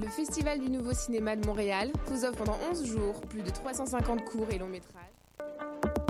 Le Festival du Nouveau Cinéma de Montréal vous offre pendant 11 jours plus de 350 courts et longs métrages.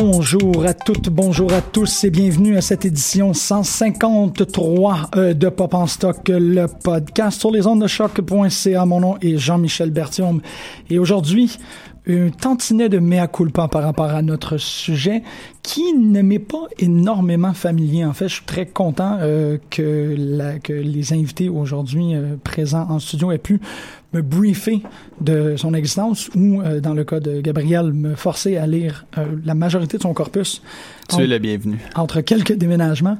Bonjour à toutes, bonjour à tous et bienvenue à cette édition 153 euh, de Pop en Stock, le podcast sur les ondes de choc.ca. Mon nom est Jean-Michel Bertium et aujourd'hui, un tantinet de mea culpa par rapport à notre sujet qui ne m'est pas énormément familier. En fait, je suis très content euh, que, la, que les invités aujourd'hui euh, présents en studio aient pu me briefer de son existence ou, euh, dans le cas de Gabriel, me forcer à lire la majorité de son corpus. Tu es le bienvenu. Entre quelques déménagements.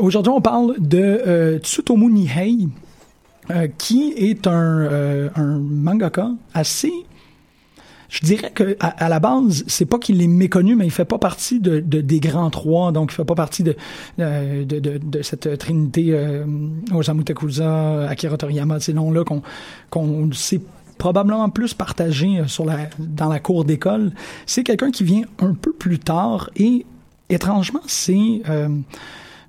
Aujourd'hui, on parle de Tsutomu Nihei, qui est un, un mangaka assez je dirais que à, la base, c'est pas qu'il est méconnu, mais il fait pas partie de, de, des grands trois, donc il fait pas partie de de, de, cette trinité euh, Osamu Tezuka, Akira Toriyama, ces noms-là qu'on qu'on sait probablement plus partagé sur la dans la cour d'école. C'est quelqu'un qui vient un peu plus tard et étrangement, c'est euh,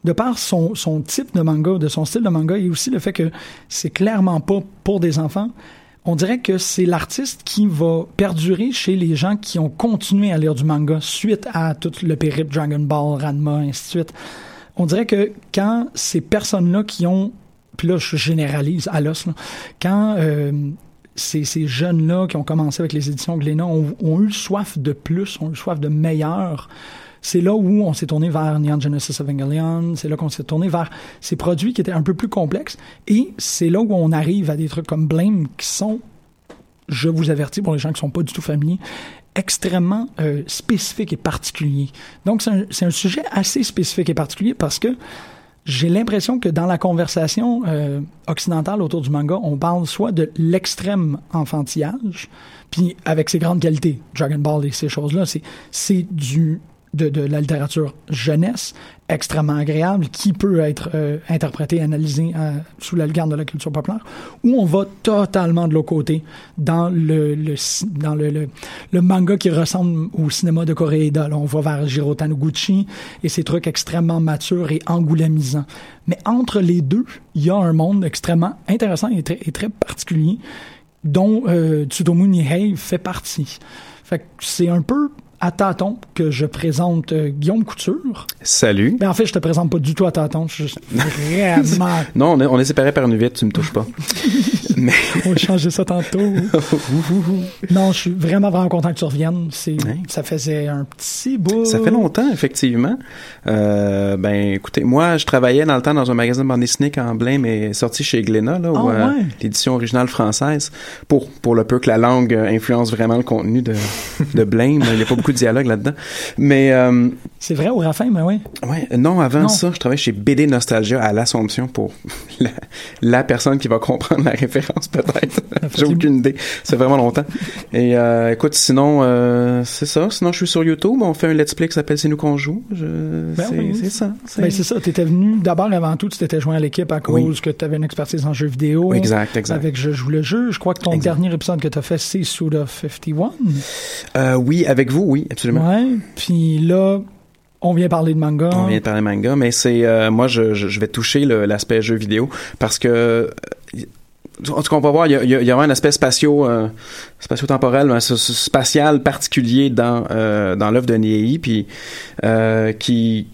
de par son, son type de manga, de son style de manga, et aussi le fait que c'est clairement pas pour des enfants, on dirait que c'est l'artiste qui va perdurer chez les gens qui ont continué à lire du manga suite à tout le périple Dragon Ball, Ranma, ainsi de suite. On dirait que quand ces personnes-là qui ont, puis là je généralise à l'os, quand euh, ces, ces jeunes-là qui ont commencé avec les éditions Glénat ont, ont, eu soif de plus, ont eu soif de meilleur, c'est là où on s'est tourné vers Neon Genesis Evangelion, c'est là qu'on s'est tourné vers ces produits qui étaient un peu plus complexes, et c'est là où on arrive à des trucs comme Blame qui sont, je vous avertis pour les gens qui sont pas du tout familiers, extrêmement euh, spécifiques et particuliers. Donc c'est un, un, sujet assez spécifique et particulier parce que j'ai l'impression que dans la conversation euh, occidentale autour du manga, on parle soit de l'extrême enfantillage, puis avec ses grandes qualités, Dragon Ball et ces choses-là, c'est du de, de, la littérature jeunesse extrêmement agréable qui peut être euh, interprété, analysé euh, sous la garde de la culture populaire, ou on va totalement de l'autre côté dans le, dans le, le, manga qui ressemble au cinéma de Koreeda. On va vers Jiro Taniguchi et ces trucs extrêmement matures et angoulamisants. Mais entre les deux, il y a un monde extrêmement intéressant et très, et très particulier dont euh, Tsutomu Nihei fait partie. C'est un peu à tâtons que je présente euh, Guillaume Couture. Salut. Mais en fait, je te présente pas du tout à tâtons. Je suis vraiment... non, on est, on est séparés par une vitre, tu me touches pas. Mais On va changer ça tantôt. non, je suis vraiment, vraiment content que tu reviennes. C'est, Ouais. Ça faisait un petit bout. ça fait longtemps, effectivement. Euh, ben, écoutez, moi, je travaillais dans le temps dans un magasin de bande dessinée quand Blame est sorti chez Glénat, là, Ah, euh, l'édition originale française, pour, pour le peu que la langue influence vraiment le contenu de, de Blame. Il n'y a pas beaucoup de dialogue là-dedans. Mais, euh, C'est vrai au mais oui. Ouais, non, avant Non. ça, je travaillais chez BD Nostalgia à l'Assomption pour la, la personne qui va comprendre la référence, peut-être. J'ai aucune idée. C'est vraiment longtemps. Et euh, écoute, sinon, euh, c'est ça. Sinon, je suis sur YouTube. On fait un let's play qui s'appelle C'est nous qu'on joue. Je... Ben c'est, oui. ça. C'est... Ben, ça. Tu étais venu d'abord, avant tout, tu t'étais joint à l'équipe à cause Oui. que tu avais une expertise en jeux vidéo. Exact, exact. Avec Je joue le jeu. Je crois que ton Exact. dernier épisode que tu as fait, c'est Suda 51. Euh, oui, avec vous, oui, absolument. Ouais. Puis là, on vient parler de manga. On vient de parler manga, mais c'est euh, moi je, vais toucher l'aspect jeu vidéo parce que euh, en tout cas, on va voir, il y a, il y a- il y a un aspect spatio, euh, spatio-temporel, spatial particulier dans euh, dans l'œuvre de Niei, puis euh, qui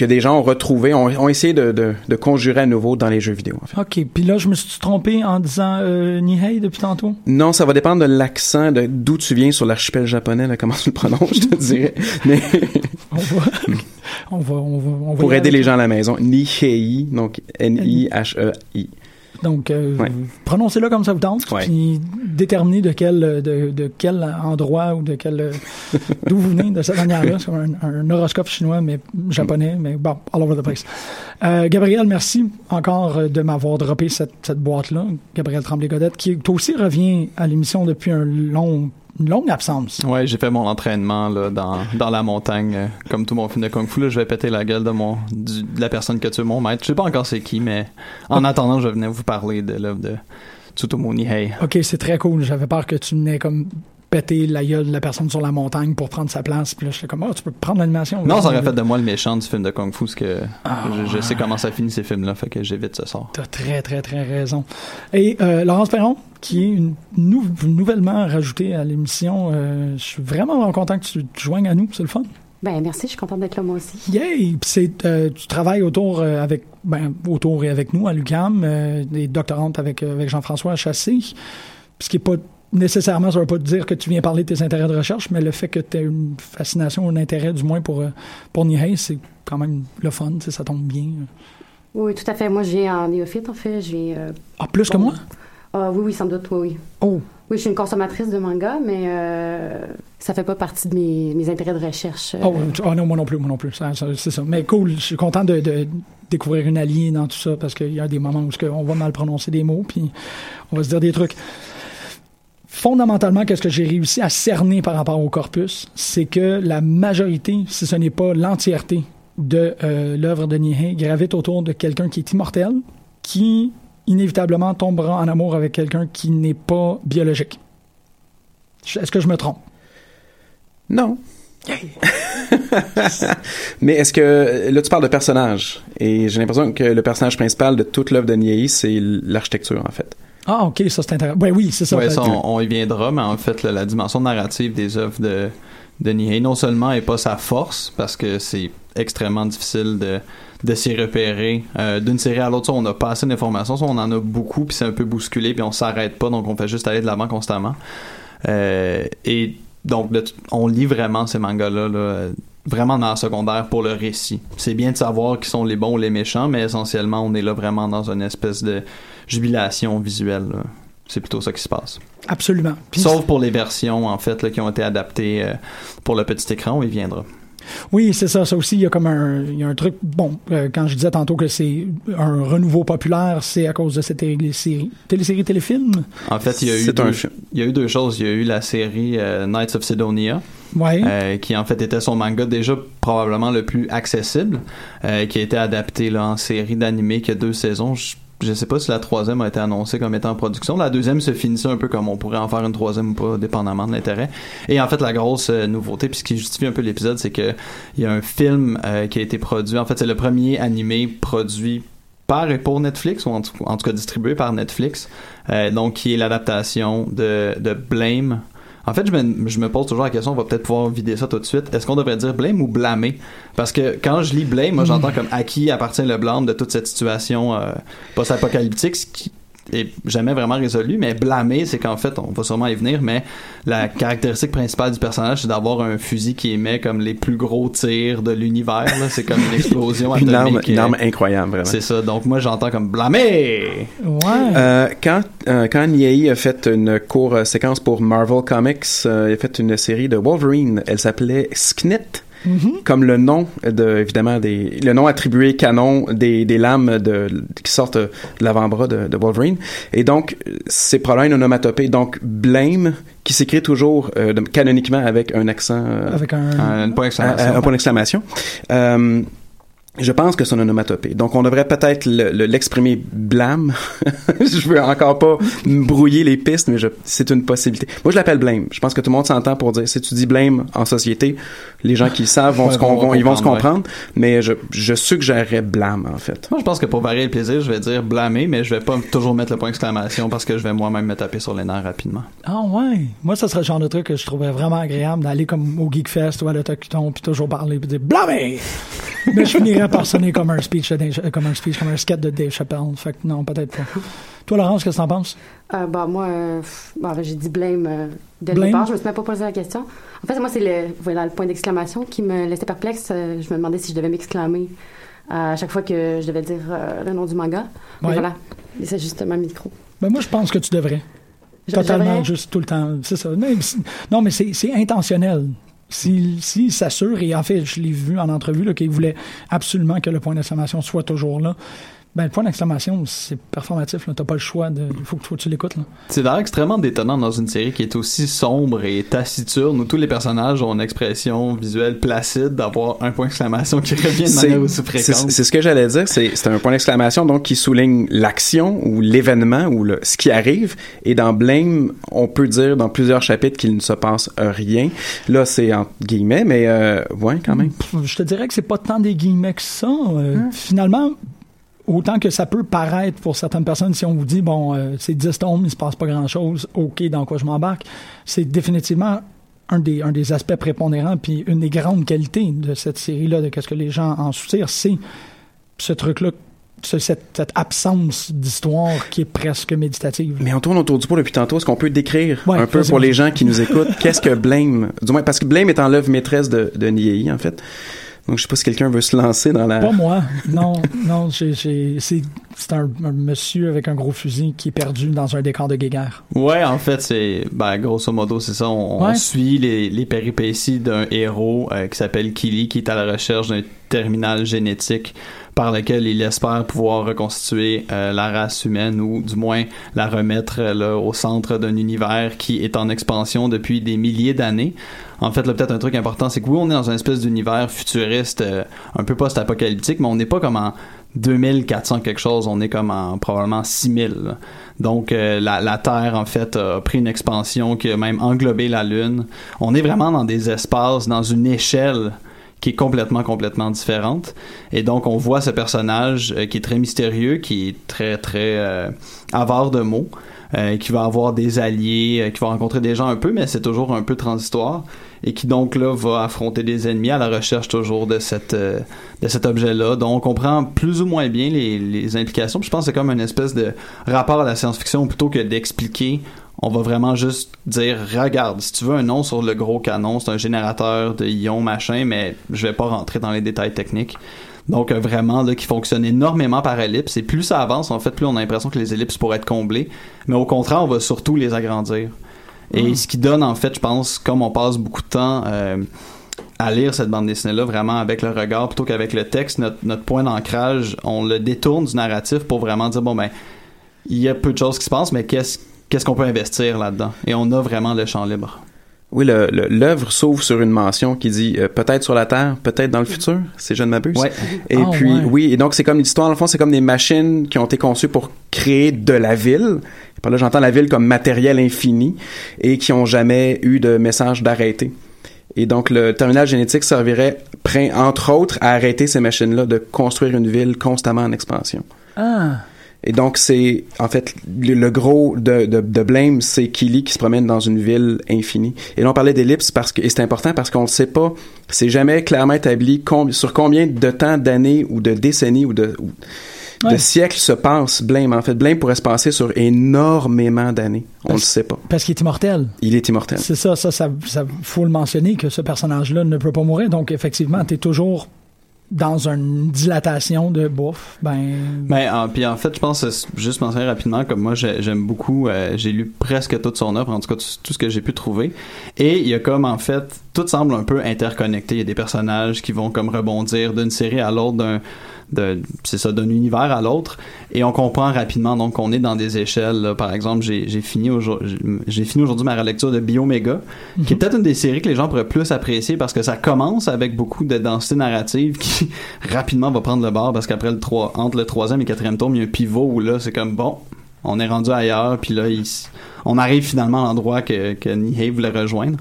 que des gens ont retrouvé, ont, ont essayé de, de, de conjurer à nouveau dans les jeux vidéo. En fait. OK. Puis là, je me suis trompé en disant euh, Nihei depuis tantôt? Non, ça va dépendre de l'accent, de d'où tu viens sur l'archipel japonais, là, comment tu le prononces, je te dirais. Mais On va, on va, on va, on va pour aider les gens à la maison, Nihei, donc N-I-H-E-I. Donc, euh, Ouais. prononcez-le comme ça vous tente, Ouais. puis déterminez de quel, de, de quel endroit ou de quel, d'où vous venez de cette manière-là. C'est comme un, un horoscope chinois, mais japonais, mais bon, all over the place. Euh, Gabriel, merci encore euh, de m'avoir droppé cette, cette boîte-là. Gabriel Tremblay-Godette, qui toi aussi revient à l'émission depuis un long, une longue absence. Ouais, j'ai fait mon entraînement là, dans, dans la montagne. euh, comme tout mon film de Kung Fu, là, je vais péter la gueule de, mon, du- de la personne que tu es mon maître. Je sais pas encore c'est qui, mais en attendant, je venais vous parler de l'œuvre de Tsutomu Nihei. OK, c'est très cool. J'avais peur que tu venais comme péter la gueule de la personne sur la montagne pour prendre sa place. Puis là, j'étais comme, oh, tu peux prendre l'animation. Non, ça aurait fait de moi le méchant du film de Kung Fu, parce que Ah. je, je sais comment ça finit ces films-là, fait que j'évite ce sort. T'as très, très, très raison. Et euh, Laurence Perron, qui est une nou- nouvellement rajoutée à l'émission, euh, je suis vraiment, content que tu te joignes à nous. C'est le fun. Ben merci, je suis contente d'être là moi aussi. Yay! Puis c'est, euh, tu travailles autour euh, avec, ben, autour et avec nous à l'UQAM, euh, des doctorantes avec, euh, avec Jean-François Chassé. Ce qui est pas nécessairement, ça veut pas dire que tu viens parler de tes intérêts de recherche, mais le fait que tu aies une fascination, un intérêt du moins pour, euh, pour Nihei, c'est quand même le fun, ça tombe bien. Oui, tout à fait. Moi, viens en néophyte, en fait. Viens. euh, Ah, plus que moi? Ah, oui, oui, sans doute, oui, oui. Oh! Oui, je suis une consommatrice de manga, mais euh, ça fait pas partie de mes, mes intérêts de recherche. euh. Oh, ah non, moi non plus, moi non plus. C'est ça. Mais cool, je suis content de, de découvrir une alliée dans tout ça parce qu'il y a des moments où on va mal prononcer des mots puis on va se dire des trucs. Fondamentalement, qu'est-ce que j'ai réussi à cerner par rapport au corpus, c'est que la majorité, si ce n'est pas l'entièreté de euh, l'œuvre de Nihei, gravite autour de quelqu'un qui est immortel, qui inévitablement tombera en amour avec quelqu'un qui n'est pas biologique. Est-ce que je me trompe? Non. Mais est-ce que là tu parles de personnage et j'ai l'impression que le personnage principal de toute l'œuvre de Niei c'est l'architecture en fait. Ah, ok, ça c'est intéressant. Ouais, oui, c'est ça. Ouais, ça, on, on y viendra, mais en fait, là, la dimension narrative des œuvres de, de Nihei, non seulement est pas sa force, parce que c'est extrêmement difficile de, de s'y repérer. Euh, D'une série à l'autre, on n'a pas assez d'informations, on en a beaucoup, puis c'est un peu bousculé, puis on s'arrête pas, donc on fait juste aller de l'avant constamment. Euh, et donc, de- on lit vraiment ces mangas-là, là, vraiment dans la secondaire pour le récit. C'est bien de savoir qui sont les bons ou les méchants, mais essentiellement, on est là vraiment dans une espèce de jubilation visuelle. là. C'est plutôt ça qui se passe. Absolument. Puis- Sauf pour les versions, en fait, là, qui ont été adaptées euh, pour le petit écran, on y viendra. Oui, c'est ça. Ça aussi, il y a comme un, il y a un truc. Bon, euh, quand je disais tantôt que c'est un renouveau populaire, c'est à cause de cette télésérie, télésérie téléfilm. En fait, il y a eu, deux, il y a eu deux choses. Il y a eu la série euh, Knights of Sidonia, Ouais. euh, qui en fait était son manga déjà probablement le plus accessible, euh, qui a été adapté là, en série d'animé qui a deux saisons. Je, je sais pas si la troisième a été annoncée comme étant en production. La deuxième se finissait un peu comme on pourrait en faire une troisième ou pas, dépendamment de l'intérêt. Et en fait, la grosse euh, nouveauté, puis ce qui justifie un peu l'épisode, c'est que il y a un film euh, qui a été produit. En fait, c'est le premier animé produit par et pour Netflix, ou en tout, cas distribué par Netflix, euh, donc qui est l'adaptation de Blame. En fait, je me, je me pose toujours la question, on va peut-être pouvoir vider ça tout de suite. Est-ce qu'on devrait dire blame ou blâmer? Parce que quand je lis blame, moi j'entends comme à qui appartient le blâme de toute cette situation euh, post-apocalyptique, ce qui est jamais vraiment résolu, mais blâmer, c'est qu'en fait, on va sûrement y venir, mais la caractéristique principale du personnage, c'est d'avoir un fusil qui émet comme les plus gros tirs de l'univers. C'est comme une explosion Une arme, atomique. une euh, arme incroyable, vraiment. C'est ça. Donc moi, j'entends comme blâmer. Ouais. Euh, quand euh, quand Niei a fait une courte euh, séquence pour Marvel Comics, euh, il a fait une série de Wolverine. Elle s'appelait Sknit. Mhm. Comme le nom de évidemment des le nom attribué canon des, des lames de qui sortent de l'avant-bras de, de Wolverine et donc c'est probablement une onomatopée donc blame qui s'écrit toujours euh, de- canoniquement avec un accent euh, Avec un. Un point d'exclamation. un, un point d'exclamation. Je pense que c'est une onomatopée. Donc, on devrait peut-être le- le- l'exprimer blâme. je veux encore pas me brouiller les pistes, mais c'est une possibilité. Moi, je l'appelle blâme. Je pense que tout le monde s'entend pour dire, si tu dis blâme en société, les gens qui le savent vont Ouais, se con- vont vont- ils vont se comprendre. Mais je, je suggérerais blâme, en fait. Moi, je pense que pour varier le plaisir, je vais dire blâmer, mais je vais pas toujours mettre le point d'exclamation parce que je vais moi-même me taper sur les nerfs rapidement. Ah ouais. Moi, ça serait le genre de truc que je trouverais vraiment agréable d'aller comme au Geekfest ou à l'Autocuton puis toujours parler puis dire blâmer. Mais je finirais par sonner comme un speech, Dave- comme un speech, comme un sketch de Dave Chappelle. Fait que non, peut-être pas. Toi, Laurence, qu'est-ce que t'en penses? Euh, bah, moi, euh, bah, j'ai dit blame euh, dès Blame? le départ. Je me suis même pas posé la question. En fait, moi, c'est le, voilà, le point d'exclamation qui me laissait perplexe. Euh, je me demandais si je devais m'exclamer à chaque fois que je devais dire le nom du manga. Ouais. voilà, Et c'est juste ma micro. Ben moi, je pense que tu devrais. Totalement, juste tout le temps. C'est ça. Non, mais c'est intentionnel. S'il si, s'assure, et en fait, je l'ai vu en entrevue, qu'il voulait absolument que le point d'exclamation soit toujours là. Ben, le point d'exclamation, c'est performatif. là. T'as pas le choix. de Il faut, que- faut que tu l'écoutes. C'est d'ailleurs extrêmement détonnant dans une série qui est aussi sombre et taciturne où tous les personnages ont une expression visuelle placide d'avoir un point d'exclamation qui revient de C'est manière aussi c'est- fréquente. c'est ce que j'allais dire. C'est un point d'exclamation donc qui souligne l'action ou l'événement ou le, ce qui arrive. Et dans Blame, on peut dire dans plusieurs chapitres qu'il ne se passe rien. Là, c'est entre guillemets, mais euh, ouais, quand même. Je te dirais que c'est pas tant des guillemets que ça. Euh, Hein? Finalement, autant que ça peut paraître pour certaines personnes, si on vous dit, bon, euh, c'est 10 tomes, il se passe pas grand-chose, OK, dans quoi je m'embarque, c'est définitivement un des, un des aspects prépondérants, puis une des grandes qualités de cette série-là, de qu'est-ce que les gens en soutirent, c'est ce truc-là, ce- cette, cette absence d'histoire qui est presque méditative. Mais on tourne autour du pot depuis tantôt. Est-ce qu'on peut décrire Ouais, un peu pour les gens qui nous écoutent qu'est-ce que Blame Du moins, parce que Blame est en l'œuvre maîtresse de, de Niei, en fait. Donc, je sais pas si quelqu'un veut se lancer dans la. Pas moi. Non, non, j'ai, j'ai- c'est, c'est un, un monsieur avec un gros fusil qui est perdu dans un décor de guéguerre. Ouais, en fait, c'est ben, grosso modo, c'est ça. On, suit les, les péripéties d'un héros euh, qui s'appelle Killy, qui est à la recherche d'un terminal génétique par lequel il espère pouvoir reconstituer euh, la race humaine ou du moins la remettre euh, au centre d'un univers qui est en expansion depuis des milliers d'années. En fait, là, peut-être un truc important, c'est que oui, on est dans une espèce d'univers futuriste euh, un peu post-apocalyptique, mais on n'est pas comme en 2400 quelque chose, on est comme en probablement 6000. là. Donc la, la Terre en fait a pris une expansion qui a même englobé la Lune. On est vraiment dans des espaces, dans une échelle qui est complètement complètement différente. Et donc on voit ce personnage euh, qui est très mystérieux, qui est très très euh, avare de mots, euh, qui va avoir des alliés, euh, qui va rencontrer des gens un peu, mais c'est toujours un peu transitoire. Et qui donc là va affronter des ennemis à la recherche toujours de cette euh, de cet objet-là. Donc on comprend plus ou moins bien les, les implications. Je pense que c'est comme une espèce de rapport à la science-fiction plutôt que d'expliquer. On va vraiment juste dire regarde, si tu veux un nom sur le gros canon, c'est un générateur de ions machin, mais je vais pas rentrer dans les détails techniques. Donc euh, vraiment là qui fonctionne énormément par ellipse et plus ça avance en fait plus on a l'impression que les ellipses pourraient être comblées, mais au contraire on va surtout les agrandir. Et ce qui donne en fait, je pense, comme on passe beaucoup de temps euh, à lire cette bande dessinée-là, vraiment avec le regard plutôt qu'avec le texte, notre, notre point d'ancrage, on le détourne du narratif pour vraiment dire bon ben il y a peu de choses qui se passent, mais qu'est-ce qu'est-ce qu'on peut investir là-dedans? Et on a vraiment le champ libre. Oui, le- le- l'œuvre s'ouvre sur une mention qui dit euh, peut-être sur la Terre, peut-être dans le futur, si je ne m'abuse. Ouais. Et Ah, puis, ouais. oui, et donc c'est comme l'histoire, dans le fond, c'est comme des machines qui ont été conçues pour créer de la ville. Par là, j'entends la ville comme matériel infini et qui ont jamais eu de message d'arrêter. Et donc, le terminal génétique servirait, entre autres, à arrêter ces machines-là de construire une ville constamment en expansion. Ah, Et donc, c'est, en fait, le, le gros de, de, de Blame, c'est Killy qui se promène dans une ville infinie. Et là, on parlait d'ellipse parce que, et c'est important parce qu'on ne sait pas, c'est jamais clairement établi com- sur combien de temps, d'années ou de décennies ou de, ou Ouais. de siècles se passent Blame. En fait, Blame pourrait se passer sur énormément d'années. On Parce- le sait pas. Parce qu'il est immortel. Il est immortel. C'est ça, ça, ça, ça, faut le mentionner que ce personnage-là ne peut pas mourir. Donc, effectivement, t'es toujours dans une dilatation de bouffe. Ben, Mais en, puis en fait, je pense euh, juste mentionner rapidement comme moi j'ai- j'aime beaucoup, euh, j'ai lu presque toute son œuvre, en tout cas tout, ce que j'ai pu trouver. Et il y a comme en fait, tout semble un peu interconnecté. Il y a des personnages qui vont comme rebondir d'une série à l'autre, d'un c'est ça d'un univers à l'autre. Et on comprend rapidement donc qu'on est dans des échelles là. par exemple j'ai fini aujourd'hui j'ai fini aujourd'hui ma relecture de Bioméga qui est peut-être une des séries que les gens pourraient plus apprécier parce que ça commence avec beaucoup de densité narrative qui rapidement va prendre le bord parce qu'après le 3 entre le troisième et quatrième tome il y a un pivot où là c'est comme bon on est rendu ailleurs puis là il on arrive finalement à l'endroit que, que Nihei voulait rejoindre.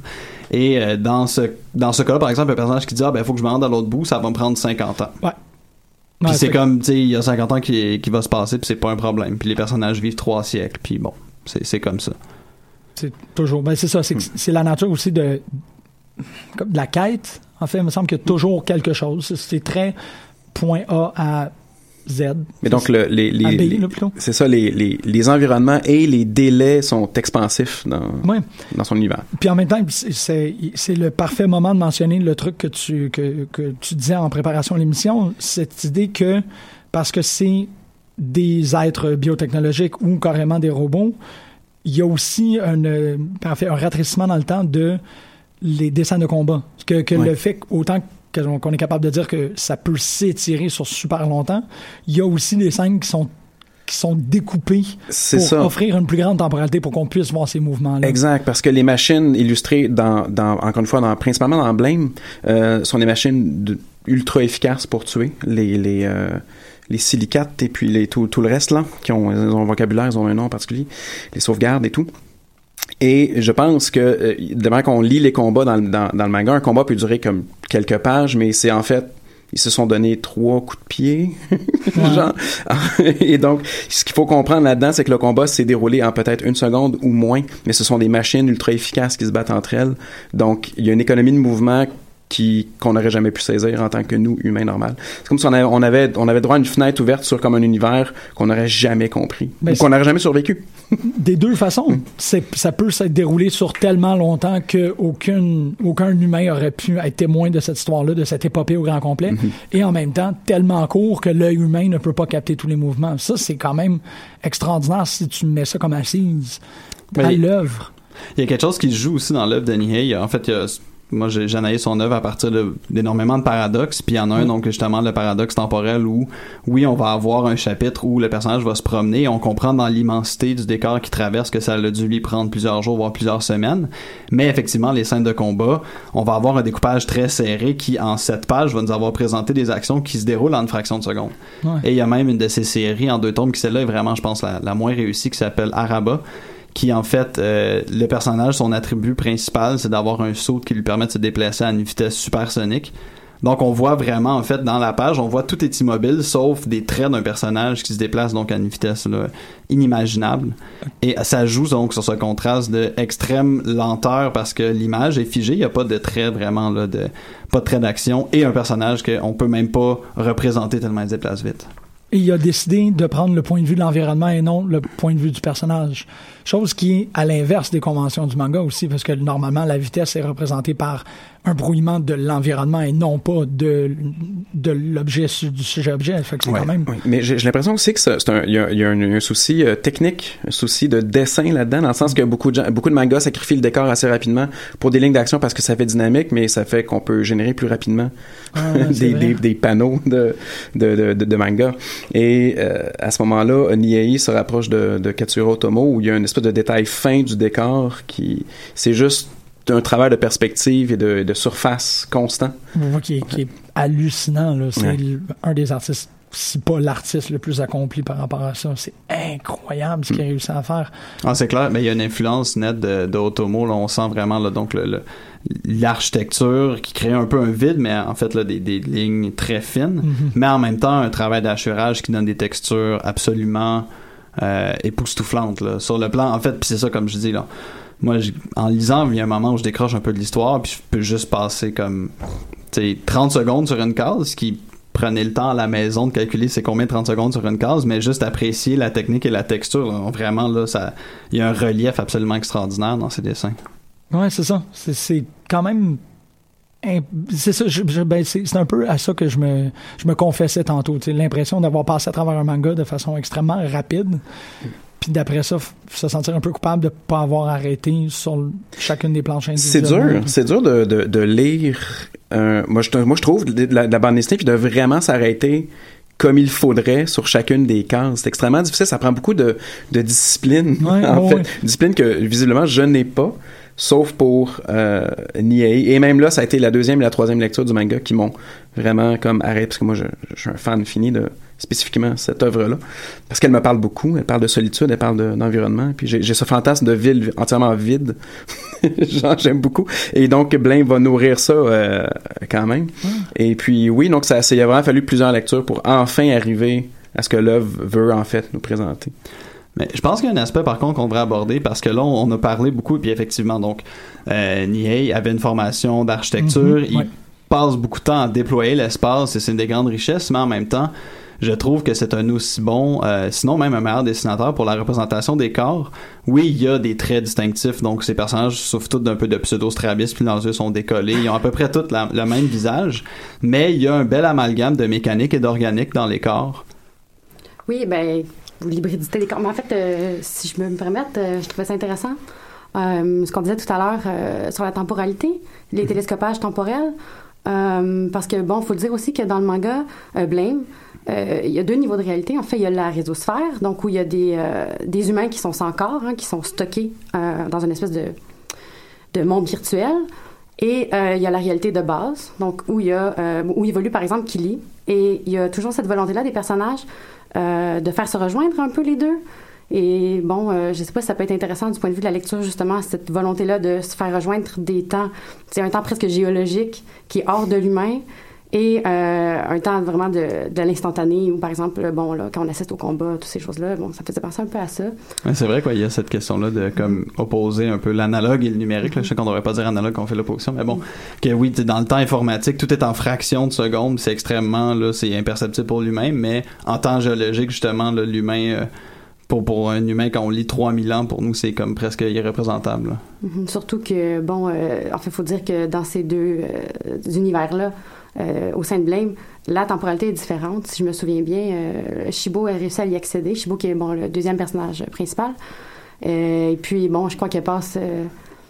Et euh, dans ce dans ce cas-là par exemple un personnage qui dit ah ben faut que je me rende à l'autre bout ça va me prendre 50 ans puis ouais, c'est comme, tu sais, il y a 50 ans qui, qui va se passer, puis c'est pas un problème. Puis les personnages vivent trois siècles, puis bon, c'est comme ça. C'est toujours. Ben, c'est ça. C'est, c'est la nature aussi de, comme de la quête. En fait, il me semble qu'il y a toujours quelque chose. C'est très point A à Z. Mais donc, le, les, c'est ça, les, les, les environnements et les délais sont expansifs dans, Ouais. dans son univers. Puis en même temps, c'est- c'est le parfait moment de mentionner le truc que tu, que, que tu disais en préparation à l'émission, cette idée que parce que c'est des êtres biotechnologiques ou carrément des robots, il y a aussi un, euh, en fait, un rattrissement dans le temps de les dessins de combat. Que, que Ouais. le fait qu'autant qu'on est capable de dire que ça peut s'étirer sur super longtemps, il y a aussi des scènes qui sont qui sont découpées C'est pour ça. offrir une plus grande temporalité pour qu'on puisse voir ces mouvements-là. Exact, parce que les machines illustrées dans, dans encore une fois, dans, principalement dans Blame, euh, sont des machines de- ultra efficaces pour tuer les les euh, les silicates et puis les tout, tout le reste là qui ont, ils ont un vocabulaire, ils ont un nom en particulier, les sauvegardes et tout. Et je pense que euh, de manière qu'on lit les combats dans, le- dans, dans le manga, un combat peut durer comme quelques pages, mais c'est en fait ils se sont donné trois coups de pied, genre. Et donc, ce qu'il faut comprendre là-dedans, c'est que le combat s'est déroulé en peut-être une seconde ou moins, mais ce sont des machines ultra efficaces qui se battent entre elles. Donc, il y a une économie de mouvement qui qu'on n'aurait jamais pu saisir en tant que nous humains normaux. C'est comme si on avait on avait on avait droit à une fenêtre ouverte sur comme un univers qu'on n'aurait jamais compris Ben, ou qu'on n'aurait jamais survécu. Des deux façons. C'est, ça peut s'être déroulé sur tellement longtemps que aucune, aucun humain aurait pu être témoin de cette histoire-là, de cette épopée au grand complet. Et en même temps, tellement court que l'œil humain ne peut pas capter tous les mouvements. Ça, c'est quand même extraordinaire si tu mets ça comme assise à Mais- l'œuvre. Il y a quelque chose qui se joue aussi dans l'œuvre de Nihei. En fait, il y a- moi, analysé son œuvre à partir de- d'énormément de paradoxes. Puis il y en a un, donc justement, le paradoxe temporel où, oui, on va avoir un chapitre où le personnage va se promener. Et on comprend dans l'immensité du décor qu'il traverse que ça a dû lui prendre plusieurs jours, voire plusieurs semaines. Mais effectivement, les scènes de combat, on va avoir un découpage très serré qui, en sept pages, va nous avoir présenté des actions qui se déroulent en une fraction de seconde. Ouais. Et il y a même une de ces séries en deux tomes qui celle-là est vraiment, je pense, la, la moins réussie, qui s'appelle Araba, qui en fait, euh, le personnage, son attribut principal, c'est d'avoir un saut qui lui permet de se déplacer à une vitesse supersonique. Donc on voit vraiment, en fait, dans la page, on voit tout est immobile, sauf des traits d'un personnage qui se déplace donc à une vitesse inimaginable. Et ça joue donc sur ce contraste de extrême lenteur parce que l'image est figée, il n'y a pas de trait vraiment pas de trait d'action et un personnage qu'on peut même pas représenter tellement il se déplace vite. Il a décidé de prendre le point de vue de l'environnement et non le point de vue du personnage. Chose qui est à l'inverse des conventions du manga aussi, parce que normalement, la vitesse est représentée par un brouillement de l'environnement et non pas de, de l'objet, du sujet-objet. Fait que c'est Ouais, quand même... Mais j'ai l'impression aussi que ça- c'est un, il y a, il y a un, un souci euh, technique, un souci de dessin là-dedans, dans le sens que beaucoup de gens, beaucoup de mangas sacrifient le décor assez rapidement pour des lignes d'action parce que ça fait dynamique, mais ça fait qu'on peut générer plus rapidement Ah, des, des, des panneaux de, de, de, de, de manga. Et euh, à ce moment-là, Niei se rapproche de, de Katsuro Otomo où il y a une espèce de détail fin du décor qui, c'est juste un travail de perspective et de, de surface constant. On voit qui est, qui est hallucinant. là. C'est Ouais. un des artistes, si pas l'artiste le plus accompli par rapport à ça. C'est incroyable ce qu'il a réussi à faire. Ah, c'est clair, mais il y a une influence nette de, de Otomo, là, on sent vraiment là, donc le- le- l'architecture qui crée un peu un vide, mais en fait là, des, des lignes très fines, mais en même temps un travail d'achurage qui donne des textures absolument euh, époustouflantes là, sur le plan. En fait, puis c'est ça comme je dis là. Moi, en lisant, il y a un moment où je décroche un peu de l'histoire, puis je peux juste passer comme tu sais, 30 secondes sur une case, qui prenez le temps à la maison de calculer c'est combien de 30 secondes sur une case, mais juste apprécier la technique et la texture. vraiment, là, ça, il y a un relief absolument extraordinaire dans ces dessins. Ouais, c'est ça. C'est quand même. Imp- C'est ça, je- je- ben, c'est un peu à ça que je me, je me confessais tantôt. L'impression d'avoir passé à travers un manga de façon extrêmement rapide. Puis d'après ça, se sentir un peu coupable de ne pas avoir arrêté sur chacune des planches C'est dur, c'est dur de, de, de lire. euh, moi, je, moi, je trouve la, la bande dessinée puis de vraiment s'arrêter comme il faudrait sur chacune des cases. C'est extrêmement difficile. Ça prend beaucoup de, de discipline, Ouais, en fait. Discipline que visiblement je n'ai pas, sauf pour euh, Niei. Et même là, ça a été la deuxième et la troisième lecture du manga qui m'ont vraiment comme arrêté parce que moi, je, je suis un fan fini de spécifiquement cette œuvre-là parce qu'elle me parle beaucoup. Elle parle de solitude, elle parle de- d'environnement. puis j'ai ce fantasme de ville entièrement vide. Genre, j'aime beaucoup. Et donc, Blaine va nourrir ça euh, quand même. Et puis, oui, donc ça, ça- il a vraiment fallu plusieurs lectures pour enfin arriver à ce que l'œuvre veut en fait nous présenter. Mais je pense qu'il y a un aspect par contre qu'on devrait aborder parce que là on, on a parlé beaucoup et puis effectivement donc euh, Nihei avait une formation d'architecture, Mhm, il ouais. passe beaucoup de temps à déployer l'espace et c'est une des grandes richesses mais en même temps je trouve que c'est un aussi bon, euh, sinon même un meilleur dessinateur pour la représentation des corps. Oui, il y a des traits distinctifs, donc ces personnages souffrent tous d'un peu de pseudo-strabisme, puis leurs yeux sont décollés. Ils ont à peu près tous la- le même visage, mais il y a un bel amalgame de mécanique et d'organique dans les corps. Oui, ben, l'hybridité des corps. Mais en fait, euh, si je me permette, euh, je trouvais ça intéressant. Euh, ce qu'on disait tout à l'heure sur la temporalité, les télescopages temporels. Parce que, bon, il faut dire aussi que dans le manga Blame, il y a deux niveaux de réalité. En fait, il y a la résosphère, donc où il y a des, des humains qui sont sans corps, hein, qui sont stockés dans une espèce de, de monde virtuel. Et euh, il y a la réalité de base, donc où il y a euh, où évolue par exemple Killy. Et il y a toujours cette volonté-là des personnages de faire se rejoindre un peu les deux. Et bon, euh, je sais pas si ça peut être intéressant du point de vue de la lecture, justement, cette volonté-là de se faire rejoindre des temps. C'est un temps presque géologique qui est hors de l'humain et euh, un temps vraiment de, de l'instantané où, par exemple, bon, là, quand on assiste au combat, toutes ces choses-là, bon, ça faisait penser un peu à ça. Ouais, c'est vrai qu'il y a cette question-là de comme opposer un peu l'analogue et le numérique. là. Je sais qu'on devrait pas dire analogue quand on fait l'opposition, mais bon, que oui, dans le temps informatique, tout est en fraction de seconde, c'est extrêmement là, c'est imperceptible pour l'humain, mais en temps géologique, justement, là, l'humain euh, pour, pour un humain, quand on lit 3000 ans, pour nous, c'est comme presque irreprésentable. Mhm. Surtout que, bon, euh, en fait, il faut dire que dans ces deux euh, univers-là, euh, au sein de Blame, la temporalité est différente. Si je me souviens bien, euh, Shibo a réussi à y accéder. Shibo qui est, bon, le deuxième personnage principal. Euh, et puis, bon, je crois qu'elle passe euh,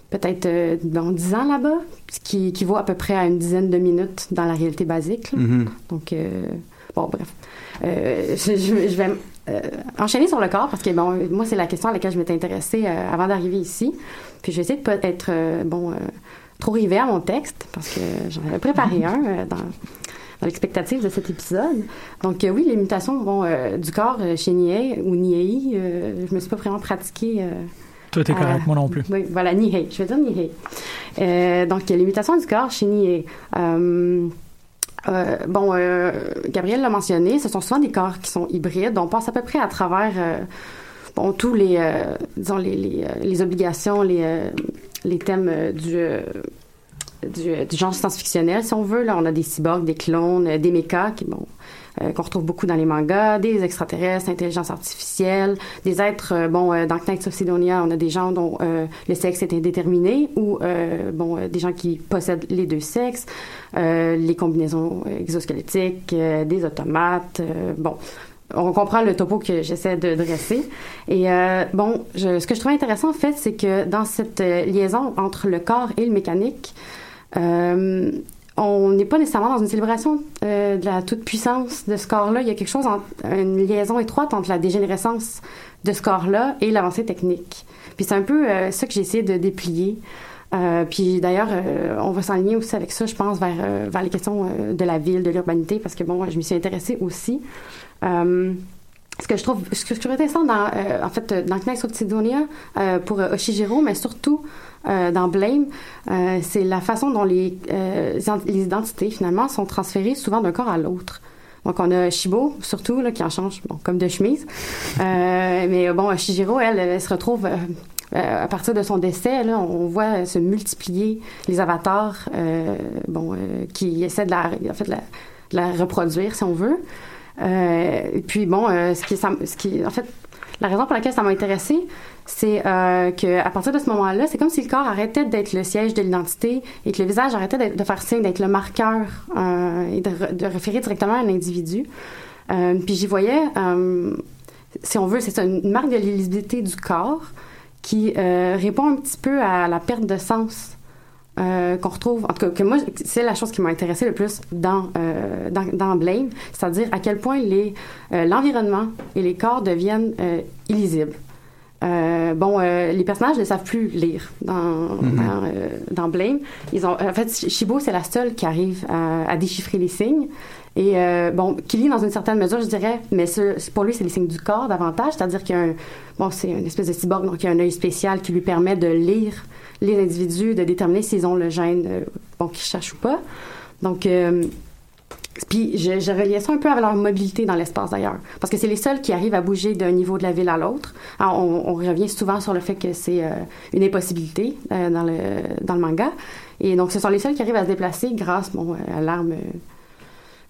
peut-être dans 10 ans là-bas, ce qui, qui vaut à peu près à une dizaine de minutes dans la réalité basique. Mhm. Donc, bon, bref. Je, vais enchaîner sur le corps parce que, bon, moi, c'est la question à laquelle je m'étais intéressée avant d'arriver ici. Puis, je vais essayer de pas être, bon, trop rivée à mon texte parce que j'en avais préparé un euh, dans, dans l'expectative de cet épisode. Donc, euh, oui, les mutations bon, euh, du corps chez Niei ou euh, je me suis pas vraiment pratiquée. Toi, t'es correct, moi non plus. Oui, voilà, Nihei. Je vais dire Nihei. Donc, les mutations du corps chez Nihei. Euh, bon, euh, Gabriel l'a mentionné, ce sont souvent des corps qui sont hybrides. On passe à peu près à travers euh, bon, tous les, disons, les, les, les obligations, les, les thèmes euh, du, euh, du, du genre science-fictionnel, si on veut. Là, on a des cyborgs, des clones, euh, des mechas qui, bon, euh, qu'on retrouve beaucoup dans les mangas, des extraterrestres, intelligence artificielle, des êtres, euh, bon, euh, dans Knights of Sidonia, on a des gens dont euh, le sexe est indéterminé ou, euh, bon, euh, des gens qui possèdent les deux sexes, euh, les combinaisons exosquelettiques, euh, des automates, euh, bon. On comprend le topo que j'essaie de dresser. Et euh, bon, je- ce que je trouve intéressant en fait, c'est que dans cette euh, liaison entre le corps et le mécanique, euh, on n'est pas nécessairement dans une célébration euh, de la toute-puissance de ce corps-là. Il y a quelque chose, en- une liaison étroite entre la dégénérescence de ce corps-là et l'avancée technique. Puis c'est un peu euh, ça que j'ai essayé de déplier. Euh, puis d'ailleurs, euh, on va s'enligner aussi avec ça, je pense, vers, euh, vers les questions de la ville, de l'urbanité, parce que bon, je m'y suis intéressée aussi. Euh, ce que je trouve, ce que je trouve intéressant dans, euh, en fait, dans Knights of Sidonia euh, pour euh, Oshijiro, mais surtout dans Blame, c'est la façon dont les, identités finalement sont transférées souvent d'un corps à l'autre. Donc on a Shibo surtout là qui en change bon, comme de chemise, mais bon Oshijiro elle, elle se retrouve à partir de son décès, là, on voit se multiplier les avatars, bon, qui essaient de la, en fait, de la reproduire, si on veut. Euh, et puis bon, euh, ce qui, en fait, la raison pour laquelle ça m'a intéressée, c'est euh, que à partir de ce moment-là, c'est comme si le corps arrêtait d'être le siège de l'identité et que le visage arrêtait de faire signe d'être le marqueur euh, et de, référer directement à un individu. Puis j'y voyais, si on veut, c'est une marque de l'illisibilité du corps qui répond un petit peu à la perte de sens euh, qu'on retrouve, en tout cas, que moi, c'est la chose qui m'a intéressé le plus dans, euh, dans, dans, Blame, c'est-à-dire à quel point les, euh, l'environnement et les corps deviennent illisibles. Euh, bon, les personnages ne savent plus lire dans, mm-hmm. dans, dans, Blame. Ils ont, en fait, Shibo, c'est la seule qui arrive à, à déchiffrer les signes. Et bon, Killy, dans une certaine mesure, je dirais, mais ce, pour lui, c'est les signes du corps davantage, c'est-à-dire qu'il y a un, bon, c'est une espèce de cyborg, donc il y a un œil spécial qui lui permet de lire les individus de déterminer s'ils ont le gène euh, bon, qu'ils cherchent ou pas. Donc, euh, puis je, je reliais ça un peu avec leur mobilité dans l'espace d'ailleurs, parce que c'est les seuls qui arrivent à bouger d'un niveau de la ville à l'autre. On, revient souvent sur le fait que c'est euh, une impossibilité euh, dans, le, manga. Et donc, ce sont les seuls qui arrivent à se déplacer grâce bon, à l'arme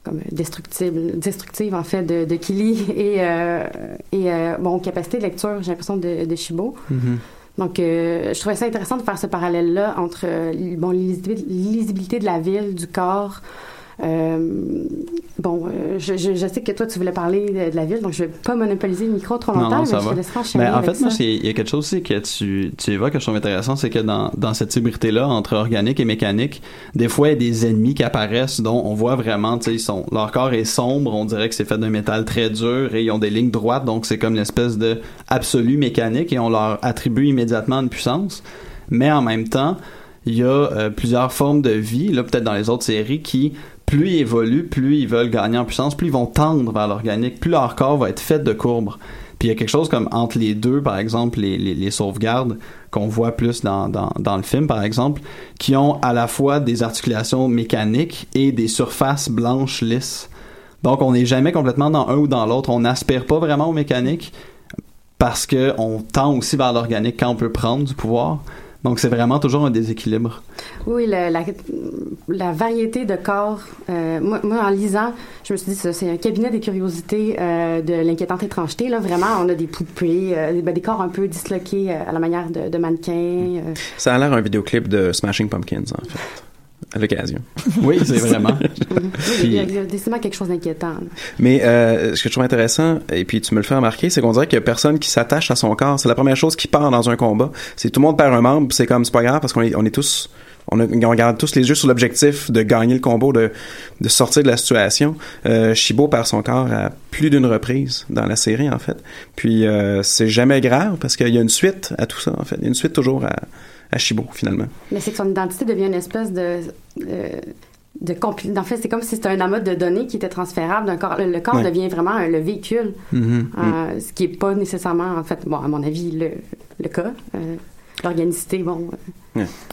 comme destructible, destructive en fait de, de Kili et, bon, capacité de lecture, j'ai l'impression, de, de Shibo. Mm -hmm. Donc, euh, je trouvais ça intéressant de faire ce parallèle-là entre euh, bon, l'illisibilité de la ville, du corps. Euh, bon, euh, je, je, je, sais que toi, tu voulais parler de, la ville, donc je vais pas monopoliser le micro trop longtemps, non, non, mais je te laisserai enchaîner Mais en fait, moi, il y a quelque chose aussi que tu, tu évoques que je trouve intéressant, c'est que dans, dans cette hybrité-là, entre organique et mécanique, des fois, il y a des ennemis qui apparaissent dont on voit vraiment, tu sais, ils sont, leur corps est sombre, on dirait que c'est fait d'un métal très dur et ils ont des lignes droites, donc c'est comme une espèce de absolu mécanique et on leur attribue immédiatement une puissance. Mais en même temps, il y a euh, plusieurs formes de vie, là, peut-être dans les autres séries, qui plus ils évoluent, plus ils veulent gagner en puissance, plus ils vont tendre vers l'organique, plus leur corps va être fait de courbes. Puis il y a quelque chose comme entre les deux, par exemple, les, sauvegardes qu'on voit plus dans, dans, le film, par exemple, qui ont à la fois des articulations mécaniques et des surfaces blanches lisses. Donc on n'est jamais complètement dans un ou dans l'autre. On n'aspire pas vraiment au mécanique parce que on tend aussi vers l'organique quand on peut prendre du pouvoir. Donc, c'est vraiment toujours un déséquilibre. Oui, la, la, la variété de corps. Euh, moi, moi, en lisant, je me suis dit, c'est un cabinet des curiosités euh, de l'inquiétante étrangeté. Là, vraiment, on a des poupées, euh, ben, des corps un peu disloqués à la manière de, de mannequins. Ça a l'air un vidéoclip de Smashing Pumpkins, en fait à l'occasion. Oui, c'est vraiment. il y a décidément quelque chose d'inquiétant. Mais euh, ce que je trouve intéressant, et puis tu me le fais remarquer, c'est qu'on dirait qu'il y a personne qui s'attache à son corps. C'est la première chose qui part dans un combat. C'est tout le monde perd un membre, c'est comme c'est pas grave parce qu'on est, on est tous on, a, on regarde tous les yeux sur l'objectif de gagner le combo, de, de sortir de la situation. Euh, Shibo perd son corps à plus d'une reprise dans la série, en fait. Puis euh, c'est jamais grave parce qu'il y a une suite à tout ça, en fait. Il y a une suite toujours à, à Shibo, finalement. Mais c'est que son identité devient une espèce de... Euh, de compli- en fait, c'est comme si c'était un amas de données qui était transférable d'un corps. Le, corps ouais. devient vraiment un, le véhicule, Mm-hmm. Mhm. euh, ce qui est pas nécessairement, en fait, bon, à mon avis, le, le cas. Euh, L'organicité, bon.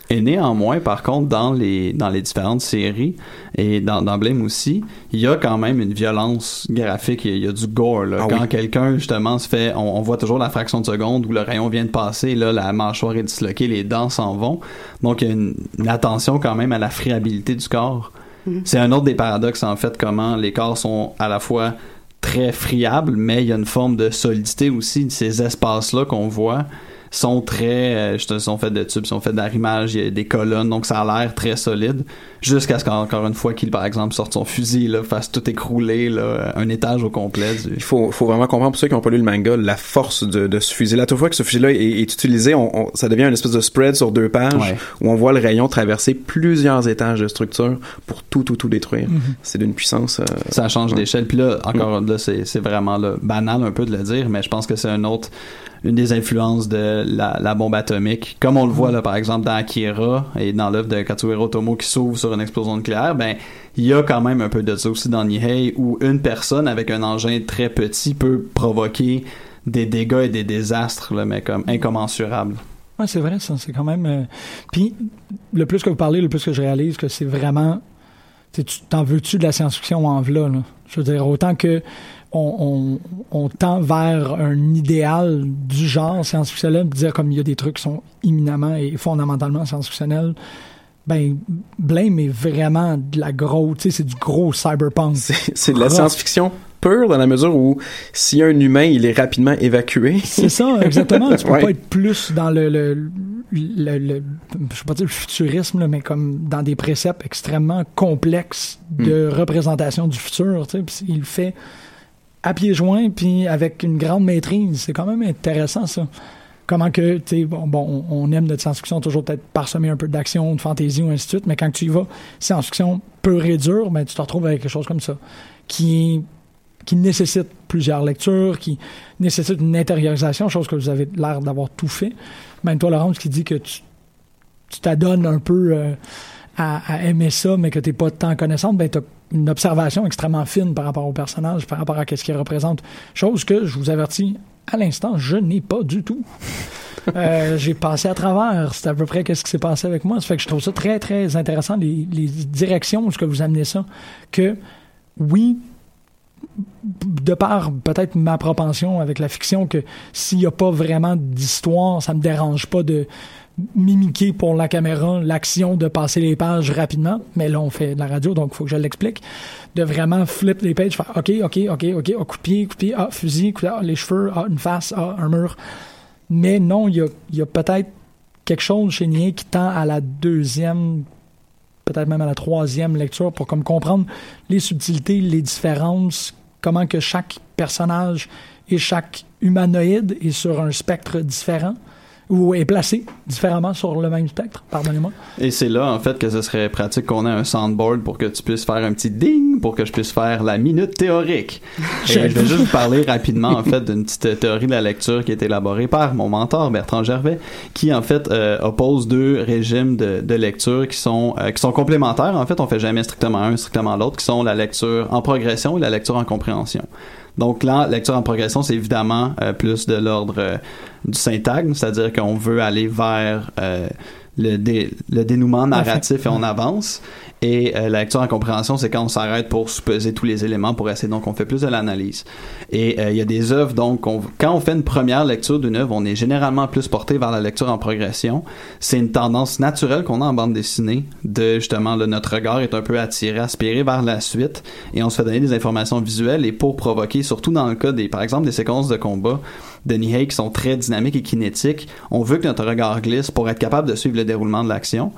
Et néanmoins, par contre, dans les dans les différentes séries et dans, dans Blame aussi, il y a quand même une violence graphique. Il y a, du gore. Là. Ah quand oui. quelqu'un justement se fait, on, on voit toujours la fraction de seconde où le rayon vient de passer, là, la mâchoire est disloquée, les dents s'en vont. Donc il y a une, une attention quand même à la friabilité du corps. Mhm. C'est un autre des paradoxes en fait, comment les corps sont à la fois très friables, mais il y a une forme de solidité aussi de ces espaces-là qu'on voit sont très euh, sont faits de tubes, sont faits d'arrimage, il y a des colonnes, donc ça a l'air très solide. Jusqu'à ce qu'encore une fois qu'il, par exemple, sorte son fusil, là, fasse tout écrouler, là, un étage au complet. Du... Il faut, faut vraiment comprendre pour ceux qui n'ont pas lu le manga la force de, de ce fusil. Là, toute fois que ce fusil-là est, est, utilisé, on, on, ça devient une espèce de spread sur deux pages ouais. où on voit le rayon traverser plusieurs étages de structure pour tout, tout, tout détruire. Mm -hmm. C'est d'une puissance. Euh, ça change ouais. d'échelle. Puis là, encore mm -hmm. là, c'est vraiment là, banal un peu de le dire, mais je pense que c'est un autre une des influences de la, bombe atomique. Comme on le voit là, par exemple dans Akira et dans l'œuvre de Katsuhiro Otomo qui s'ouvre sur une explosion nucléaire, ben il y a quand même un peu de ça aussi dans Nihei où une personne avec un engin très petit peut provoquer des dégâts et des désastres, mais comme incommensurables. Oui, c'est vrai, ça. C'est quand même. Euh... Puis, le plus que vous parlez, le plus que je réalise que c'est vraiment. T'en veux-tu de la science-fiction en v'là, là? Je veux dire, autant que on, on, on, tend vers un idéal du genre science-fictionnel, dire comme il y a des trucs qui sont imminemment et fondamentalement science-fictionnels, ben Blame est vraiment de la grosse, tu sais, c'est du gros cyberpunk. C'est de la science-fiction pure dans la mesure où s'il y a un humain, il est rapidement évacué. C'est ça, exactement. Tu peux Ouais. pas être plus dans le, le, le, le- je sais pas dire le futurisme, là, mais comme dans des préceptes extrêmement complexes de représentation du futur. Tu sais, il fait à pieds joints, puis avec une grande maîtrise. C'est quand même intéressant, ça. Comment que, tu bon, bon, on aime notre science-fiction toujours peut-être parsemer un peu d'action, de fantaisie ou ainsi de suite, mais quand tu y vas, science-fiction pure et dure, ben, tu te retrouves avec quelque chose comme ça, qui qui nécessite plusieurs lectures, qui nécessite une intériorisation, chose que vous avez l'air d'avoir tout fait. Même toi, Laurence, qui dit que tu tu t'adonnes un peu euh, à, à aimer ça, mais que t'es pas tant connaissante, ben t'as une observation extrêmement fine par rapport au personnage, par rapport à ce qu'il représente. Chose que, je vous avertis, à l'instant, je n'ai pas du tout. Euh, j'ai passé à travers. C'est à peu près qu'est-ce qui s'est passé avec moi. Ça fait que je trouve ça très, très intéressant, les, les directions où ce que vous amenez ça. Que, oui, de par peut-être ma propension avec la fiction, que s'il n'y a pas vraiment d'histoire, ça me dérange pas de mimiquer pour la caméra l'action de passer les pages rapidement. Mais là, on fait de la radio, donc il faut que je l'explique. De vraiment flip les pages, faire OK, OK, OK, OK, ah, coup de pied, coup de pied, ah, fusil, ah, les cheveux, une face, un mur. Mais non, il y a, y a peut-être quelque chose chez Nier qui tend à la deuxième, peut-être même à la troisième lecture pour comme comprendre les subtilités, les différences, comment que chaque personnage et chaque humanoïde est sur un spectre différent ou est placé différemment sur le même spectre, pardonnez-moi. Et c'est là, en fait, que ce serait pratique qu'on ait un soundboard pour que tu puisses faire un petit ding pour que je puisse faire la minute théorique. Et je vais juste vous parler rapidement, en fait, d'une petite théorie de la lecture qui est élaborée par mon mentor, Bertrand Gervais, qui, en fait, euh, oppose deux régimes de, de lecture qui sont, euh, qui sont complémentaires. En fait, on fait jamais strictement un, strictement l'autre, qui sont la lecture en progression et la lecture en compréhension. Donc là, lecture en progression, c'est évidemment euh, plus de l'ordre euh, du syntagme, c'est-à-dire qu'on veut aller vers euh, le, dé- le dénouement narratif et on avance. Et euh, la lecture en compréhension, c'est quand on s'arrête pour supposer tous les éléments pour essayer. Donc, on fait plus de l'analyse. Et euh, il y a des œuvres, donc, on- quand on fait une première lecture d'une œuvre, on est généralement plus porté vers la lecture en progression. C'est une tendance naturelle qu'on a en bande dessinée de, justement, là, notre regard est un peu attiré, aspiré vers la suite et on se fait donner des informations visuelles et pour provoquer, surtout dans le cas des, par exemple, des séquences de combat de Nihei qui sont très dynamiques et kinétiques, on veut que notre regard glisse pour être capable de suivre le déroulement de l'action.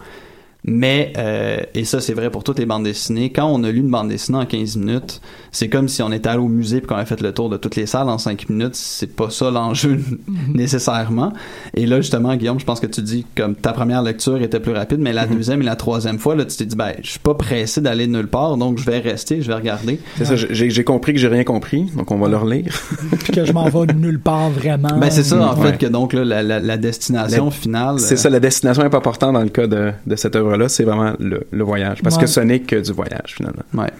Mais, euh, et ça c'est vrai pour toutes les bandes dessinées, quand on a lu une bande dessinée en 15 minutes, c'est comme si on était allé au musée et qu'on a fait le tour de toutes les salles en 5 minutes. C'est pas ça l'enjeu nécessairement. Et là, justement, Guillaume, je pense que tu dis comme ta première lecture était plus rapide, mais la deuxième et la troisième fois, là, tu t'es dit, ben, je suis pas pressé d'aller nulle part, donc je vais rester, je vais regarder. C'est ça, j'ai compris que j'ai rien compris, donc on va le relire. Puis que je m'en vais nulle part vraiment. Ben, c'est ça, en Ouais. fait, que donc, là, la, la, la destination La- finale. C'est ça, la destination est pas importante dans le cas de, de cette œuvre-là, c'est vraiment le, le voyage. Parce Ouais. que ce n'est que du voyage, finalement. Ouais.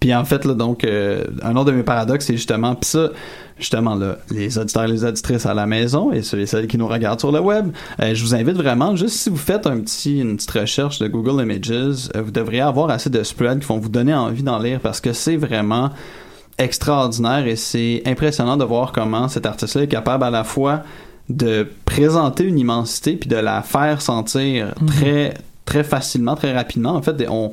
Puis en fait, là, donc, euh, un autre de mes paradoxes, c'est justement, puis ça, justement, là, les auditeurs et les auditrices à la maison et ceux et celles qui nous regardent sur le web, euh, je vous invite vraiment, juste si vous faites un petit, une petite recherche de Google Images, euh, vous devriez avoir assez de spreads qui vont vous donner envie d'en lire parce que c'est vraiment extraordinaire et c'est impressionnant de voir comment cet artiste-là est capable à la fois de présenter une immensité puis de la faire sentir très très facilement, très rapidement. En fait, on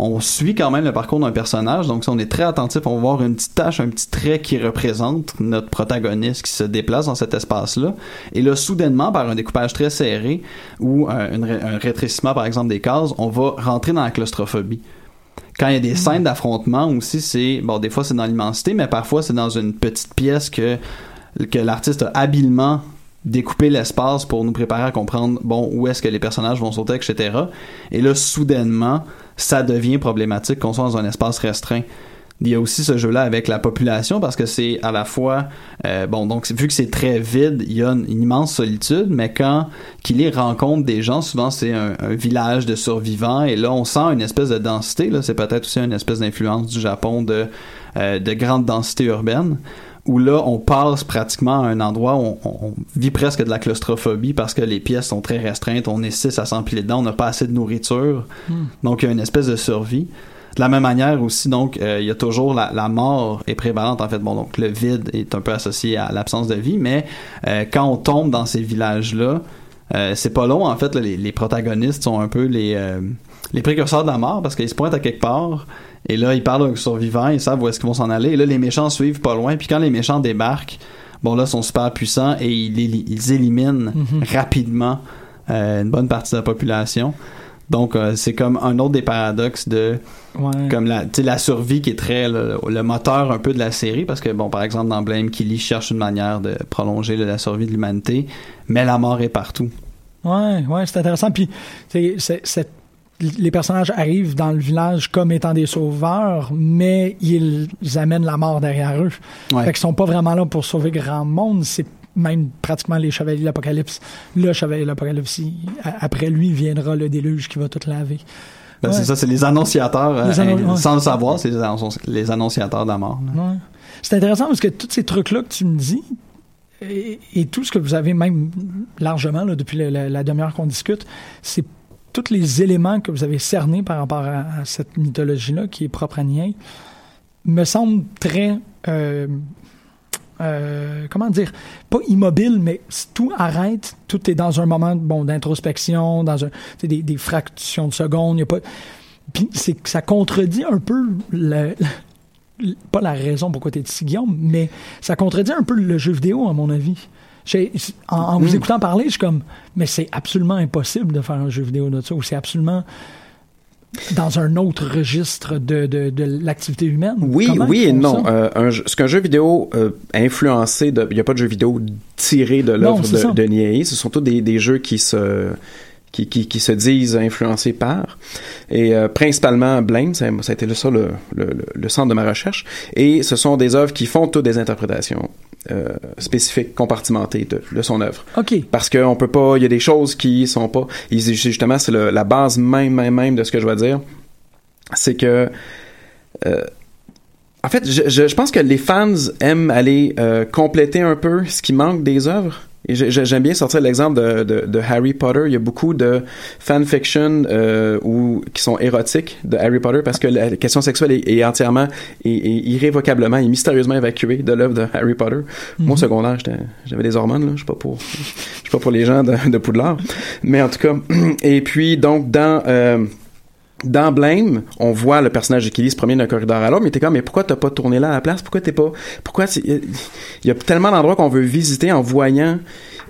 on suit quand même le parcours d'un personnage, donc si on est très attentif, on va voir une petite tâche, un petit trait qui représente notre protagoniste qui se déplace dans cet espace-là. Et là, soudainement, par un découpage très serré ou un, rétrécissement, par exemple, des cases, on va rentrer dans la claustrophobie. Quand il y a des scènes d'affrontement aussi, c'est bon, des fois c'est dans l'immensité, mais parfois c'est dans une petite pièce que que l'artiste a habilement découpé l'espace pour nous préparer à comprendre bon où est-ce que les personnages vont sauter, etc. Et là, soudainement, ça devient problématique qu'on soit dans un espace restreint. Il y a aussi ce jeu-là avec la population parce que c'est à la fois euh, bon donc vu que c'est très vide, il y a une, immense solitude, mais quand qu'il y rencontre des gens, souvent c'est un, un village de survivants et là on sent une espèce de densité. Là, c'est peut-être aussi une espèce d'influence du Japon de euh, de grande densité urbaine où là, on passe pratiquement à un endroit où on, on vit presque de la claustrophobie parce que les pièces sont très restreintes, on est six à s'empiler dedans, on n'a pas assez de nourriture, donc il y a une espèce de survie. De la même manière aussi, donc, euh, il y a toujours la, la mort est prévalente en fait. Bon, donc le vide est un peu associé à l'absence de vie, mais euh, quand on tombe dans ces villages-là, Euh, c'est pas long en fait. là, les, les protagonistes sont un peu les les précurseurs de la mort parce qu'ils se pointent à quelque part et là ils parlent aux survivants, ils savent où est-ce qu'ils vont s'en aller. Et là les méchants suivent pas loin. Puis quand les méchants débarquent, bon là ils sont super puissants et ils, ils éliminent Mhm. rapidement euh, une bonne partie de la population. Donc euh, c'est comme un autre des paradoxes de Ouais. comme la, la survie qui est très le, le moteur un peu de la série parce que bon par exemple dans Blame Killy cherche une manière de prolonger la survie de l'humanité mais la mort est partout Ouais, ouais, c'est intéressant. Puis, c'est- c'est- les personnages arrivent dans le village comme étant des sauveurs, mais ils, amènent la mort derrière eux. Ouais. Fait qu'ils sont pas vraiment là pour sauver grand monde. C'est même pratiquement les chevaliers de l'Apocalypse. Le chevalier de l'Apocalypse, après lui viendra le déluge qui va tout laver. Ben, Ouais. c'est ça c'est les annonciateurs Les annon- hein, ouais. sans le savoir c'est les, annonci- les annonciateurs de la mort. C'est intéressant parce que tous ces trucs-là que tu me dis, et, et tout ce que vous avez même largement là, depuis la, la- la demi-heure qu'on discute, c'est tous les éléments que vous avez cernés par rapport à, cette mythologie-là qui est propre à Nier, me semblent très... euh, euh, comment dire, pas immobile, mais tout arrête, tout est dans un moment bon d'introspection, dans un, des, des fractions de secondes, puis ça contredit un peu pas la raison pourquoi tu es ici, Guillaume, mais ça contredit un peu le jeu vidéo, à mon avis. En, en vous Mm. écoutant parler, je suis comme, mais c'est absolument impossible de faire un jeu vidéo de ça, ou c'est absolument dans un autre registre de, de, de l'activité humaine. Oui, Comment oui et non. Euh, un ce qu'un jeu vidéo euh, influencé, il n'y a pas de jeu vidéo tiré de l'œuvre de, de Nier. Ce sont tous des, des jeux qui se qui, qui, qui se disent influencés par. Et euh, principalement Blame, ça, ça a été le- ça le, le, centre de ma recherche. Et ce sont des œuvres qui font toutes des interprétations euh, spécifiques, compartimentées de, de son œuvre. OK. Parce qu'on peut pas, il y a des choses qui sont pas. et justement, c'est la base même, même, même de ce que je vais dire. C'est que. euh, en fait, je, je, je pense que les fans aiment aller compléter un peu ce qui manque des œuvres. J'aime bien sortir l'exemple de, de, de Harry Potter. Il y a beaucoup de fanfiction euh, ou qui sont érotiques de Harry Potter parce que la question sexuelle est, est entièrement et, et irrévocablement et mystérieusement évacuée de l'œuvre de Harry Potter. Moi, au secondaire, j'avais des hormones. Là. Je suis pas pour, je suis pas pour les gens de, de Poudlard, mais en tout cas. Et puis donc dans euh, dans Blame, on voit le personnage de Kelly se promener d'un corridor à l'autre, mais t'es comme, mais pourquoi t'as pas tourné là à la place? Pourquoi t'es pas, pourquoi il y a tellement d'endroits qu'on veut visiter en voyant.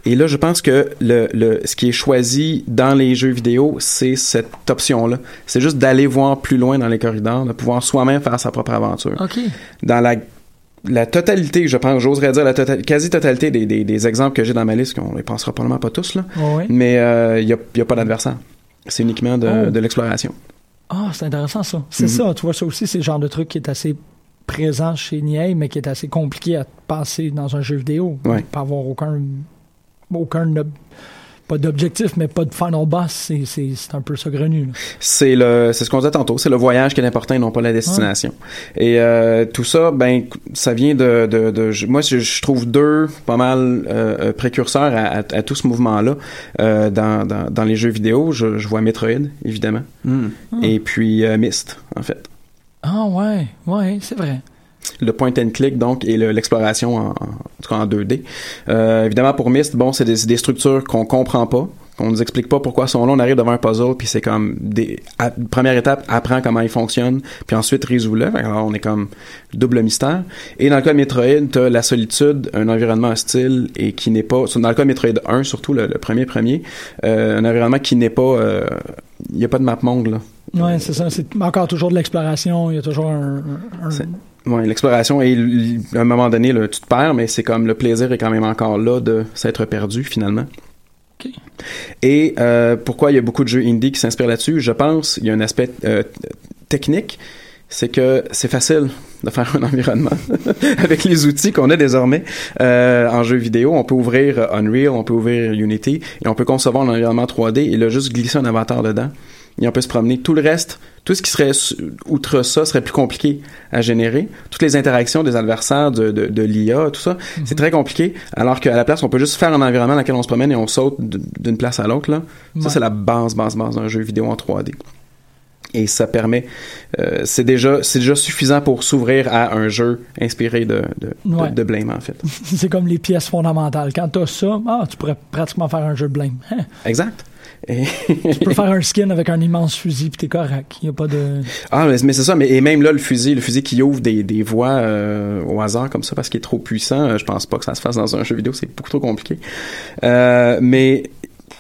Et là, je pense que le, le, ce qui est choisi dans les jeux vidéo, c'est cette option-là. C'est juste d'aller voir plus loin dans les corridors, de pouvoir soi-même faire sa propre aventure. OK. Dans la, la totalité, je pense, j'oserais dire la tota- quasi-totalité des, des, des exemples que j'ai dans ma liste, qu'on les pensera probablement pas tous, là, mais il n'y a, y a pas d'adversaire. C'est uniquement de, Oh. de l'exploration. Ah, c'est intéressant ça. C'est Mhm. ça, tu vois, ça aussi, c'est le genre de truc qui est assez présent chez Nier, mais qui est assez compliqué à passer dans un jeu vidéo. Ouais. Pas avoir aucun. aucun pas d'objectif, mais pas de final boss. C'est, c'est, c'est un peu saugrenu. c'est le c'est ce qu'on disait tantôt c'est le voyage qui est important et non pas la destination et euh, tout ça ben ça vient de, de, moi je, je trouve deux pas mal euh, euh, précurseurs à, à, à tout ce mouvement là euh, dans, dans, dans les jeux vidéo je, je vois Metroid évidemment Hmm. et puis euh, Myst en fait Ah, ouais, ouais, c'est vrai. Le point and click donc et le- l'exploration en, en tout cas en 2D. Euh, évidemment pour Myst, bon c'est des, structures qu'on comprend pas, qu'on nous explique pas pourquoi sont là, on arrive devant un puzzle puis c'est comme des à- première étape apprends comment il fonctionne puis ensuite que Alors on est comme double mystère. Et dans le cas de Metroid, t'as la solitude, un environnement hostile et qui n'est pas dans le cas de Metroid 1 surtout le, le premier premier, euh, un environnement qui n'est pas euh, il y a pas de map monde là. Ouais, c'est ça. C'est encore toujours de l'exploration. Il y a toujours un. un- un- C'est- Ouais, l'exploration et à un moment donné là, tu te perds mais c'est comme le plaisir est quand même encore là de s'être perdu finalement. Et euh, pourquoi il y a beaucoup de jeux indie qui s'inspirent là-dessus? Je pense il y a un aspect euh, technique, c'est que c'est facile de faire un environnement avec les outils qu'on a désormais euh, en jeu vidéo. On peut ouvrir Unreal, on peut ouvrir Unity et on peut concevoir un environnement 3D et là juste glisser un avatar dedans. Et on peut se promener. Tout le reste, tout ce qui serait outre ça serait plus compliqué à générer. Toutes les interactions des adversaires, de, de, de l'IA, tout ça, c'est très compliqué. Alors qu'à la place, on peut juste faire un environnement dans lequel on se promène et on saute d'une place à l'autre. Ouais. Ça, c'est la base, base, base d'un jeu vidéo en 3D. et ça permet euh, c'est déjà c'est déjà suffisant pour s'ouvrir à un jeu inspiré de de, de- Ouais. de Blame en fait C'est comme les pièces fondamentales. Quand t'as ça, ah, tu pourrais pratiquement faire un jeu de blame. Exact et Tu peux faire un skin avec un immense fusil, puis t'es correct. Il y a pas de... ah mais, mais c'est ça mais et même là le fusil le fusil qui ouvre des, des voies euh, au hasard comme ça parce qu'il est trop puissant euh, je pense pas que ça se fasse dans un jeu vidéo c'est beaucoup trop compliqué. Euh, mais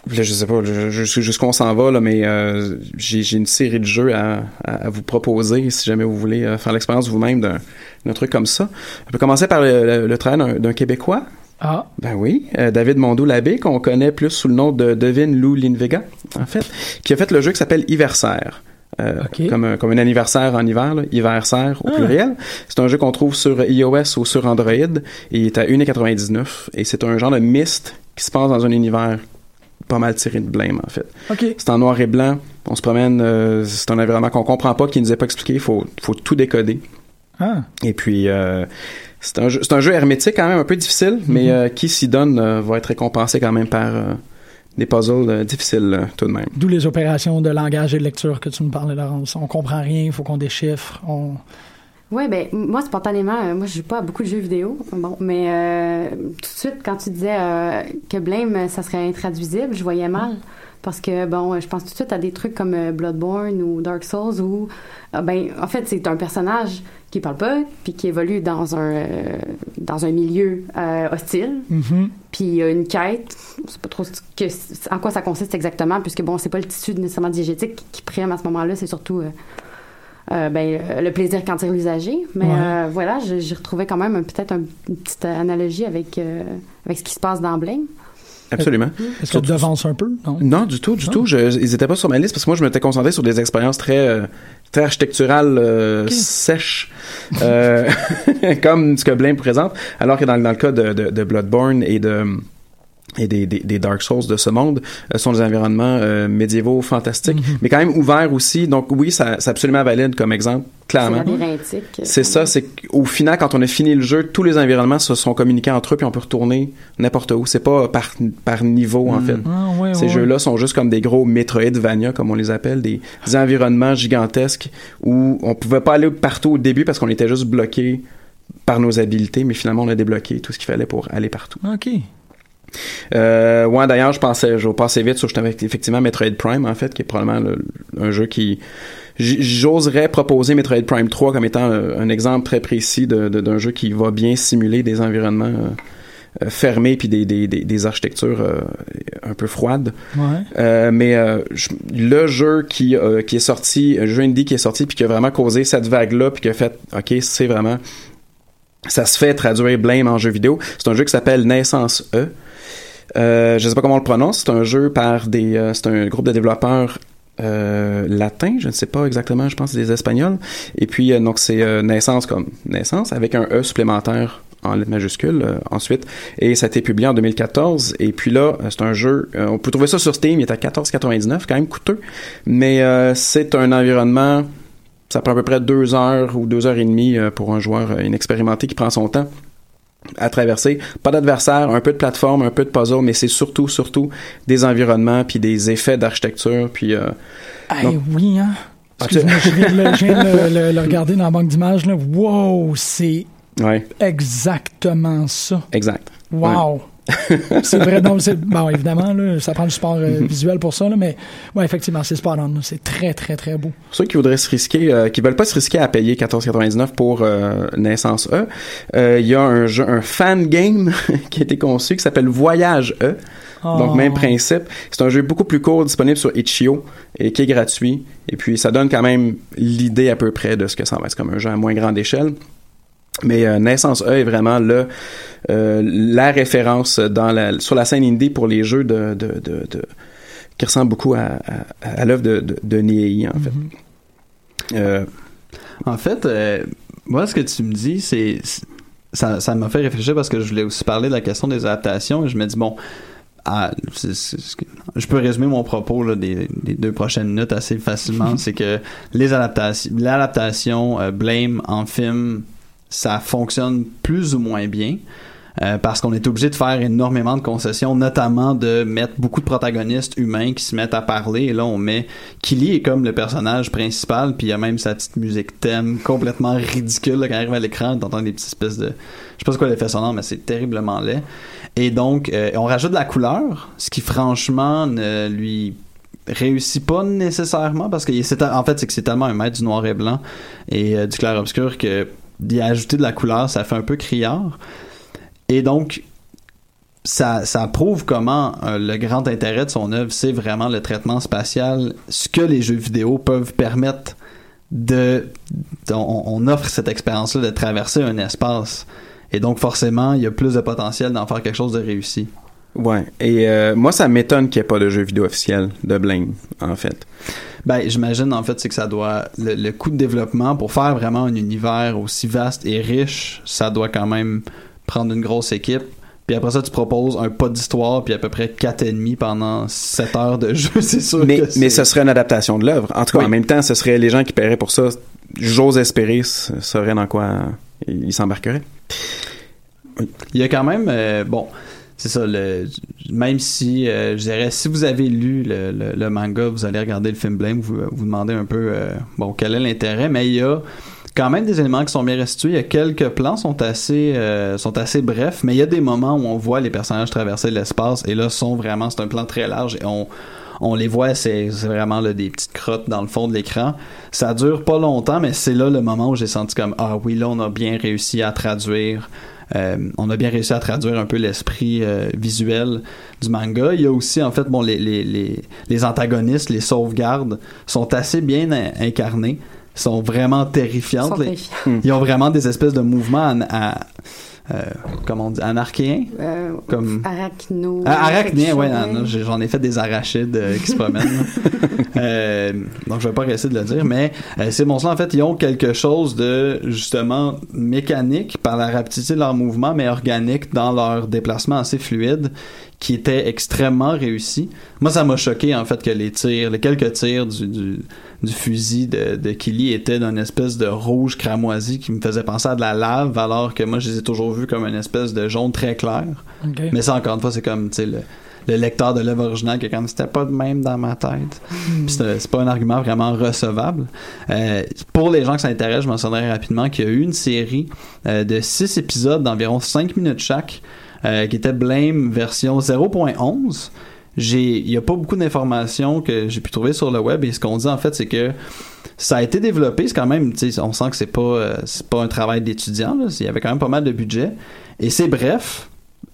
je sais pas jusqu'où on s'en va là mais euh, j'ai une série de jeux à, à, à vous proposer si jamais vous voulez faire l'expérience vous-même d'un truc comme ça. On peut commencer par le, le, le travail d'un québécois? Ah, Ben oui, euh, David Mondou-Labbé, qu'on connaît plus sous le nom de Devin Lou Linvega, en fait, qui a fait le jeu qui s'appelle Hiversaire. Euh, comme, un, comme un anniversaire en hiver, là, Hiversaire au Ah. pluriel. C'est un jeu qu'on trouve sur iOS ou sur Android et il est à 1,99 et c'est un genre de mist qui se passe dans un univers pas mal tiré de blême en fait. C'est en noir et blanc, on se promène, euh, c'est un environnement qu'on comprend pas, qui nous est pas expliqué, il faut, faut tout décoder. Ah, Et puis, euh, c'est un, jeu- c'est un jeu hermétique quand même un peu difficile, mais euh, qui s'y donne euh, va être récompensé quand même par euh, des puzzles euh, difficiles euh, tout de même. d'où les opérations de langage et de lecture que tu nous parlais, Laurence. On comprend rien, il faut qu'on déchiffre. On... Oui, ben moi spontanément, euh, moi je joue pas à beaucoup de jeux vidéo, bon, mais euh, tout de suite quand tu disais euh, que Blame ça serait intraduisible, je voyais mal parce que bon, je pense tout de suite à des trucs comme Bloodborne ou Dark Souls où ah, ben en fait c'est un personnage qui parle pas puis qui évolue dans un euh, dans un milieu euh, hostile, Mhm. puis il y a une quête, on sait pas trop que, en quoi ça consiste exactement puisque bon, c'est pas le tissu nécessairement diégétique qui, prime à ce moment-là, c'est surtout euh, ben, le plaisir quand tire l'usager. Mais Ouais. voilà, j'ai retrouvé quand même peut-être un- une petite analogie avec, avec ce qui se passe dans Blame. Absolument. Est-ce que tu devances un peu? Non? Non, du tout, du Non. tout. Je, ils étaient pas sur ma liste parce que moi, je m'étais concentré sur des expériences très, euh, très architecturales, euh, sèches, euh, comme ce que Blame présente. Alors que dans, dans le cas de, de, de Bloodborne et de et des, des, des Dark Souls de ce monde euh, sont des environnements euh, médiévaux fantastiques, Mhm. mais quand même ouverts aussi. Donc oui, ça, c'est absolument valide comme exemple, clairement. C'est ça, c'est qu'au final, quand on a fini le jeu, tous les environnements se sont communiqués entre eux, puis on peut retourner n'importe où. C'est pas par, par niveau, en fait. Ah, ouais, Ces jeux-là sont juste comme des gros Metroidvania, comme on les appelle, des, des environnements gigantesques où on pouvait pas aller partout au début parce qu'on était juste bloqué par nos habiletés, mais finalement on a débloqué tout ce qu'il fallait pour aller partout. OK. Euh, ouais, d'ailleurs, je pensais, je vais passer vite sur effectivement Metroid Prime, en fait, qui est probablement le- un jeu qui j'oserais proposer Metroid Prime 3 comme étant euh, un exemple très précis de- de- d'un jeu qui va bien simuler des environnements euh, euh, fermés puis des, des, des, des architectures euh, un peu froides. Ouais. Euh, mais euh, je- le jeu qui, qui est sorti, un jeu indie qui est sorti puis qui a vraiment causé cette vague-là puis qui a fait, ok, c'est vraiment, ça se fait traduire Blame en jeu vidéo. C'est un jeu qui s'appelle Naissance E. Euh, je sais pas comment on le prononce. C'est un jeu par des, euh, c'est un groupe de développeurs euh, latins, je ne sais pas exactement, je pense des Espagnols. Et puis euh, donc c'est euh, naissance comme naissance avec un E supplémentaire en lettres majuscules euh, ensuite. Et ça a été publié en 2014 et puis là euh, c'est un jeu euh, on peut trouver ça sur Steam. Il est à 14,99 quand même coûteux. Mais c'est un environnement ça prend à peu près deux heures ou deux heures et demie pour un joueur inexpérimenté qui prend son temps à traverser. Pas d'adversaire, un peu de plateforme, un peu de puzzle, mais c'est surtout, surtout des environnements puis des effets d'architecture puis euh, Hey, Donc- oui, hein? Ah, Excuse-moi, je viens de le, je viens de le- le- le regarder dans la banque d'images. Là. Wow, c'est ouais, exactement ça. exact. Wow. C'est vrai, non, bon, évidemment, là, ça prend du support euh, visuel pour ça, là, mais ouais, effectivement, c'est là. C'est très, très, très beau. Ceux qui voudraient se risquer, euh, qui veulent pas se risquer à payer 14,99 pour euh, Naissance E, il y a un jeu, un fan game qui a été conçu qui s'appelle Voyage E. Donc même principe. C'est un jeu beaucoup plus court disponible sur Itch.io et qui est gratuit. Et puis ça donne quand même l'idée à peu près de ce que ça va être comme un jeu à moins grande échelle. Mais euh, Naissance E est vraiment le euh, la référence dans la, sur la scène indie pour les jeux de, de, de, de- qui ressemblent beaucoup à, à, à l'œuvre de, de, de Niei, en fait. Mhm. Euh, En fait, moi, ce que tu me dis, c'est ça ça m'a fait réfléchir parce que je voulais aussi parler de la question des adaptations et je me dis bon. ah, je peux résumer mon propos là, des, des deux prochaines minutes assez facilement. c'est que les adaptations, l'adaptation euh, Blame en film, ça fonctionne plus ou moins bien. euh, parce qu'on est obligé de faire énormément de concessions, notamment de mettre beaucoup de protagonistes humains qui se mettent à parler. Et là, on met Killy est comme le personnage principal, puis il y a même sa petite musique thème complètement ridicule quand il arrive à l'écran, t'entends des petites espèces de, je sais pas ce quoi l'effet sonore, mais c'est terriblement laid. Et donc, euh, on rajoute de la couleur, ce qui franchement ne lui réussit pas nécessairement parce que en fait c'est que c'est tellement un maître du noir et blanc et euh, du clair obscur que d'y ajouter de la couleur ça fait un peu criard. Et donc ça, prouve comment euh, le grand intérêt de son œuvre c'est vraiment le traitement spatial ce que les jeux vidéo peuvent permettre de on, offre cette expérience là de traverser un espace. Et donc forcément il y a plus de potentiel d'en faire quelque chose de réussi Ouais. Et euh, moi, ça m'étonne qu'il n'y ait pas de jeu vidéo officiel de Blame, en fait. Ben, j'imagine, en fait, c'est que ça doit. Le, le coût de développement pour faire vraiment un univers aussi vaste et riche, ça doit quand même prendre une grosse équipe. Puis après ça, tu proposes un pas d'histoire, puis à peu près quatre et demi pendant 7 heures de jeu, c'est sûr. Mais, que mais ce serait une adaptation de l'œuvre. En tout cas, Oui. en même temps, ce serait les gens qui paieraient pour ça. J'ose espérer, serait dans quoi ils s'embarqueraient. Il y a quand même, euh, bon, c'est ça, le, même si, euh, je dirais, si vous avez lu le, le, le manga, vous allez regarder le film Blame, vous vous demandez un peu, euh, bon, quel est l'intérêt, mais il y a quand même des éléments qui sont bien restitués. Il y a quelques plans sont assez, euh, sont assez brefs, mais il y a des moments où on voit les personnages traverser l'espace, et là, sont vraiment, c'est un plan très large, et on, on les voit, c'est vraiment là, des petites crottes dans le fond de l'écran. Ça dure pas longtemps, mais c'est là le moment où j'ai senti comme ah oui là on a bien réussi à traduire. Euh, on a bien réussi à traduire un peu l'esprit euh, visuel du manga. Il y a aussi en fait bon les les les, les antagonistes, les sauvegardes sont assez bien in- incarnés, sont vraiment terrifiantes. Sont. Ils ont vraiment des espèces de mouvements à, euh, comment on dit anarchéens. Euh, Comme- Arachno. Ah, arachnien, ouais, j'en ai fait des arachides euh, qui se promènent. Euh, donc je vais pas essayer de le dire, mais euh, ces monstres-là, en fait, ils ont quelque chose de justement mécanique par la rapidité de leur mouvement, mais organique dans leur déplacement assez fluide, qui était extrêmement réussi. Moi, ça m'a choqué en fait que les tirs, les quelques tirs du, du, du fusil de, de Killy étaient d'une espèce de rouge cramoisi qui me faisait penser à de la lave, alors que moi, je les ai toujours vus comme une espèce de jaune très clair. Mais ça, encore une fois, c'est comme, tu sais, le, le lecteur de l'œuvre originale qui est comme, c'était pas de même dans ma tête. Puis c'est pas un argument vraiment recevable. Euh, pour les gens que ça intéresse, je mentionnerai rapidement qu'il y a eu une série euh, de six épisodes d'environ 5 minutes chaque, euh, qui était Blame version 0.11. Il y a pas beaucoup d'informations que j'ai pu trouver sur le web et ce qu'on dit en fait, c'est que ça a été développé, c'est quand même, on sent que c'est pas, euh, c'est pas un travail d'étudiant, il y avait quand même pas mal de budget et c'est bref.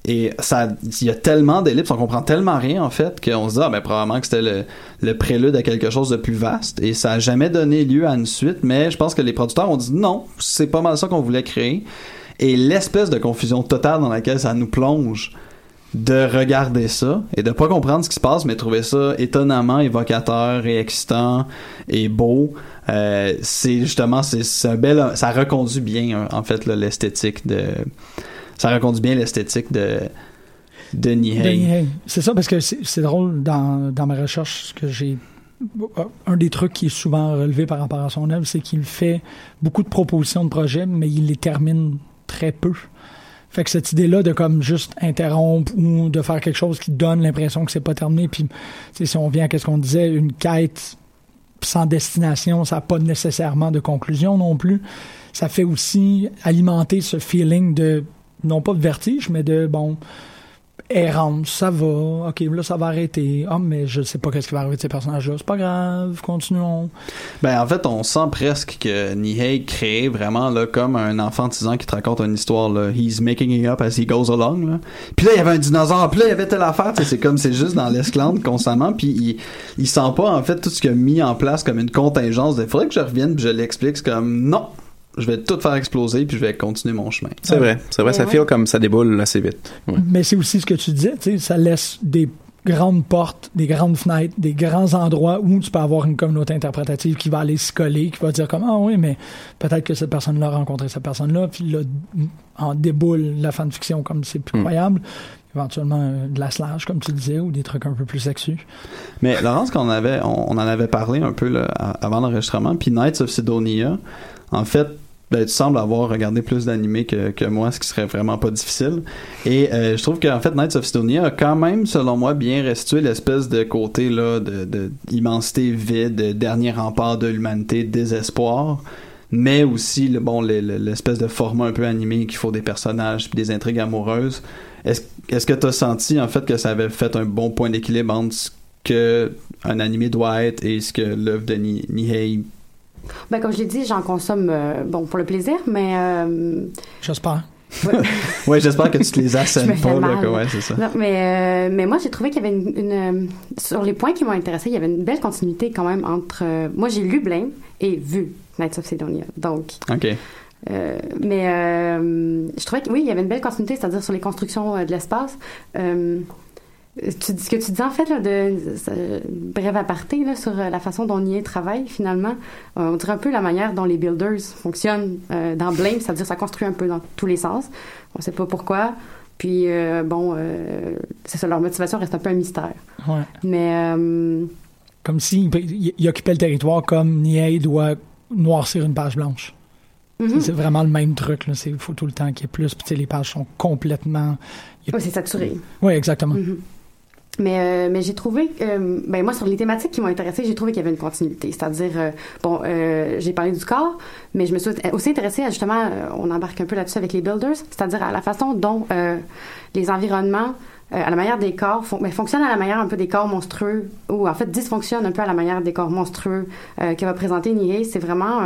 Et ça, il y a tellement d'ellipses, on comprend tellement rien en fait qu'on se dit ah ben probablement que c'était le, le prélude à quelque chose de plus vaste et ça a jamais donné lieu à une suite. Mais je pense que les producteurs ont dit non, c'est pas mal ça qu'on voulait créer. Et l'espèce de confusion totale dans laquelle ça nous plonge de regarder ça et de pas comprendre ce qui se passe, mais trouver ça étonnamment évocateur et excitant et beau. Euh, c'est justement c'est un bel ça reconduit bien en fait l'esthétique de ça reconduit bien l'esthétique de de Nihei. C'est ça, parce que c'est drôle dans, dans ma recherche que j'ai. Un des trucs qui est souvent relevé par rapport à son œuvre, c'est qu'il fait beaucoup de propositions de projets, mais il les termine très peu. Fait que cette idée-là de comme juste interrompre ou de faire quelque chose qui donne l'impression que c'est pas terminé, puis si on vient à ce qu'on disait, une quête sans destination, ça n'a pas nécessairement de conclusion non plus. Ça fait aussi alimenter ce feeling de, non pas de vertige, mais de, bon, errante, ça va, ok, là ça va arrêter. Ah, mais je sais pas qu'est-ce qui va arriver de ces personnages-là. C'est pas grave, continuons. Ben en fait, on sent presque que Nihei crée vraiment là comme un enfant de 6 ans qui te raconte une histoire là, he's making it up as he goes along là. Puis là il y avait un dinosaure, puis là il y avait telle affaire, c'est comme c'est juste dans l'esclande constamment puis il il sent pas en fait tout ce qu'il a mis en place comme une contingence. Il faudrait que je revienne puis je l'explique c'est comme non, je vais tout faire exploser puis je vais continuer mon chemin. C'est vrai, c'est vrai, Ouais, ça ouais. file comme ça déboule assez vite. Ouais. Mais c'est aussi ce que tu disais, tu sais, ça laisse des grandes portes, des grandes fenêtres, des grands endroits où tu peux avoir une communauté interprétative qui va aller se coller, qui va dire comme ah oui, mais peut-être que cette personne-là a rencontré cette personne-là, puis là en déboule la fanfiction comme c'est plus Mm. croyable. Éventuellement euh, de la slash, comme tu disais, ou des trucs un peu plus sexus. Mais Laurence, qu'on avait, on, on en avait parlé un peu là, avant l'enregistrement, puis Knights of Sidonia, en fait, ben, tu sembles avoir regardé plus d'animés que, que moi, ce qui serait vraiment pas difficile. Et euh, je trouve qu'en fait, Knights of Sidonia a quand même, selon moi, bien restitué l'espèce de côté là de, de immensité vide, dernier rempart de l'humanité, désespoir mais aussi le bon le- le- l'espèce de format un peu animé qu'il faut des personnages puis des intrigues amoureuses. Est-ce que tu as senti en fait que ça avait fait un bon point d'équilibre entre ce que un animé doit être et ce que l'œuvre de Ni- Nihei Ben, comme je l'ai dit, j'en consomme euh, bon pour le plaisir, mais euh, J'espère. Ouais, j'espère que tu te les assènes pas là, mal. que- ouais, c'est ça. Non, mais, euh, mais moi, j'ai trouvé qu'il y avait une, une, euh, Sur les points qui m'ont intéressé, il y avait une belle continuité quand même entre. euh, moi, j'ai lu Blame et vu Knights of Sidonia. Donc. OK. euh, mais euh, je trouvais que oui, il y avait une belle continuité, c'est-à-dire sur les constructions euh, de l'espace. Tu, ce que tu dis en fait là, de euh, bref aparté là, sur euh, la façon dont Nier travaille finalement, euh, on dirait un peu la manière dont les builders fonctionnent euh, dans Blame, c'est-à-dire ça construit un peu dans tous les sens. On sait pas pourquoi. Puis bon, c'est ça, leur motivation reste un peu un mystère. Ouais. Mais Comme s'il il, il occupait le territoire comme Nier doit noircir une page blanche. mhm. C'est vraiment le même truc. Il faut tout le temps qu'il y ait plus. Puis, les pages sont complètement. ouais, c'est saturé. Oui, exactement. Mhm. Mais, euh, mais j'ai trouvé, euh, ben moi sur les thématiques qui m'ont intéressée, j'ai trouvé qu'il y avait une continuité. C'est-à-dire, euh, bon, euh, j'ai parlé du corps, mais je me suis aussi intéressée à justement, euh, on embarque un peu là-dessus avec les builders, c'est-à-dire à la façon dont euh, les environnements, à la manière des corps, ben, fonctionnent à la manière un peu des corps monstrueux, ou en fait dysfonctionnent un peu à la manière des corps monstrueux que va présenter Nihei. C'est vraiment...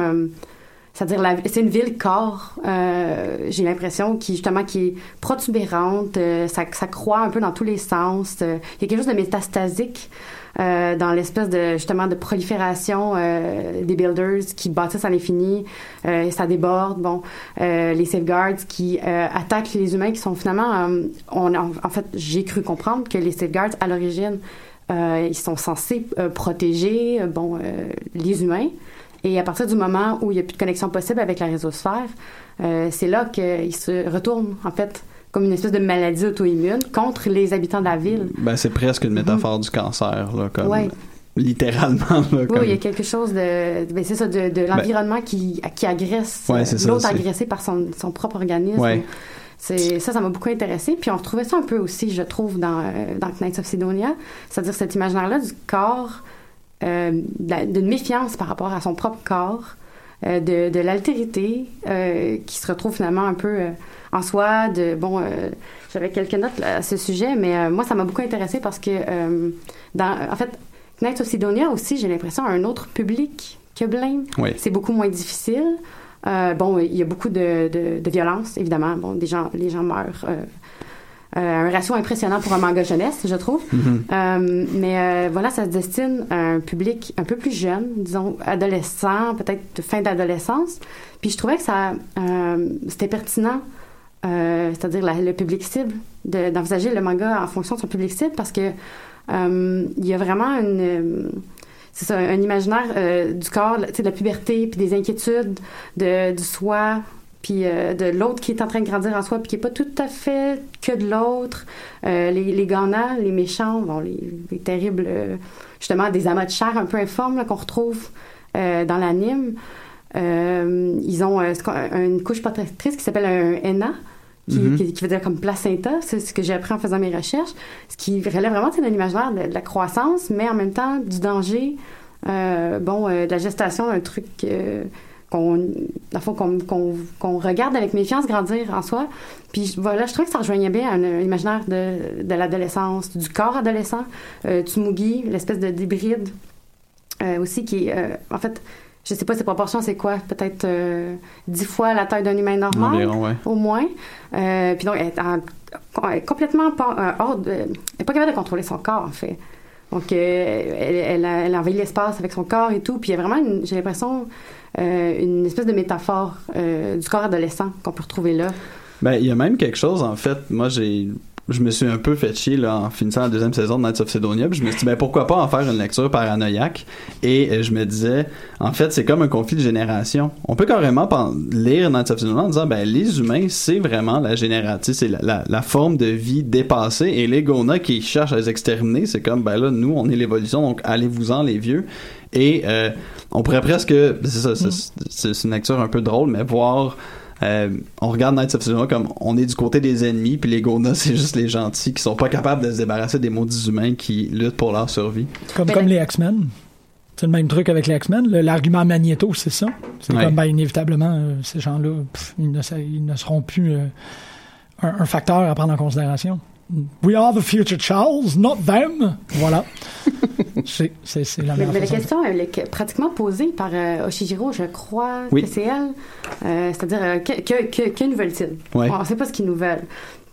c'est-à-dire, c'est une ville corps, euh, j'ai l'impression, qui justement qui est protubérante, euh, ça, ça croît un peu dans tous les sens. euh, il y a quelque chose de métastasique euh, dans l'espèce de justement de prolifération euh, des builders qui bâtissent à l'infini. Euh, ça déborde. Bon, les safeguards qui attaquent les humains, qui sont finalement, on, en, en fait, j'ai cru comprendre que les safeguards à l'origine, ils sont censés protéger, bon, les humains. Et à partir du moment où il n'y a plus de connexion possible avec la résosphère, euh, c'est là qu'ils se retournent, en fait, comme une espèce de maladie auto-immune contre les habitants de la ville. Ben, c'est presque une métaphore du cancer, là, comme. Ouais. Littéralement, là. Oui, il y a quelque chose de, ben c'est ça, de, de l'environnement qui, qui agresse Ouais, l'autre agressé par son, son propre organisme. Ouais. C'est ça, ça m'a beaucoup intéressé. Puis on retrouvait ça un peu aussi, je trouve, dans, euh, dans Knights of Sidonia, c'est-à-dire cet imaginaire-là du corps, d'une méfiance par rapport à son propre corps, euh, de, de l'altérité euh, qui se retrouve finalement un peu euh, en soi. De bon, euh, j'avais quelques notes à ce sujet, mais euh, moi ça m'a beaucoup intéressé parce que euh, dans, en fait, Knights of Sidonia aussi, j'ai l'impression a un autre public que Blame. Oui. C'est beaucoup moins difficile. Euh, bon, il y a beaucoup de, de, de violence, évidemment. Bon, des gens, les gens meurent. euh, euh, un ratio impressionnant pour un manga jeunesse, je trouve. Mhm. Euh, mais euh, voilà, ça se destine à un public un peu plus jeune, disons adolescent, peut-être fin d'adolescence. Puis je trouvais que ça, euh, c'était pertinent, euh, c'est-à-dire le public cible, de- d'envisager le manga en fonction de son public cible, parce que euh, il y a vraiment une euh, c'est ça, un imaginaire euh, du corps, de la puberté, puis des inquiétudes, de, du soi, puis euh, de l'autre qui est en train de grandir en soi, puis qui est pas tout à fait que de l'autre. Euh, les, les gagnants, les méchants, bon, les, les terribles, euh, justement, des amas de chair un peu informes qu'on retrouve dans l'anime. Ils ont une couche protectrice qui s'appelle un ENA, qui, Mhm. qui, qui veut dire comme placenta, c'est ce que j'ai appris en faisant mes recherches, ce qui relève vraiment tu sais, de de, la croissance, mais en même temps du danger, bon, de la gestation, un truc qu'on, qu'on, qu'on, qu'on regarde avec méfiance grandir en soi. Puis voilà, je trouve que ça rejoignait bien un, un imaginaire de, de l'adolescence, du corps adolescent, euh, Tsumugi, l'espèce de d'hybride euh, aussi qui est, euh, en fait, je sais pas ses proportions, c'est quoi, peut-être euh, dix fois la taille d'un humain normal Environ, ouais. au moins. Euh, puis donc, elle est, en- elle est complètement hors de, elle est pas capable de contrôler son corps, en fait. Donc, elle, elle, a- elle envahit l'espace avec son corps et tout. Puis il y a vraiment, j'ai l'impression, une espèce de métaphore euh, du corps adolescent qu'on peut retrouver là. Ben, il y a même quelque chose, en fait, moi, j'ai je me suis un peu fait chier là, en finissant la deuxième saison de Knights of Sidonia. Puis je me suis dit, ben, pourquoi pas en faire une lecture paranoïaque? Et euh, je me disais, en fait, c'est comme un conflit de génération. On peut carrément lire Knights of Sidonia en disant, ben, les humains, c'est vraiment la génération, c'est la, la, la forme de vie dépassée. Et les Gona qui cherchent à les exterminer, c'est comme, ben là, nous, on est l'évolution, donc allez-vous-en, les vieux. Et euh, on pourrait presque, c'est ça, c'est- c'est une lecture un peu drôle, mais voir euh, on regarde Knights of Sidonia comme on est du côté des ennemis, puis les Gona, c'est juste les gentils qui sont pas capables de se débarrasser des maudits humains qui luttent pour leur survie. Comme, Ben, comme les X-Men. C'est le même truc avec les X-Men. L'argument Magneto, c'est ça. C'est Ouais. comme, ben, inévitablement, euh, ces gens-là, ils, ne, sa- ils ne seront plus euh, un, un facteur à prendre en considération. We are the future Charles, not them. Voilà. c'est c'est- c'est la Mais, la question elle est que- pratiquement posée par euh, Oshijiro, je crois Oui. que c'est elle. Euh, C'est-à-dire, euh, que, que, que, que nous veulent-ils? Ouais. On ne sait pas ce qu'ils nous veulent.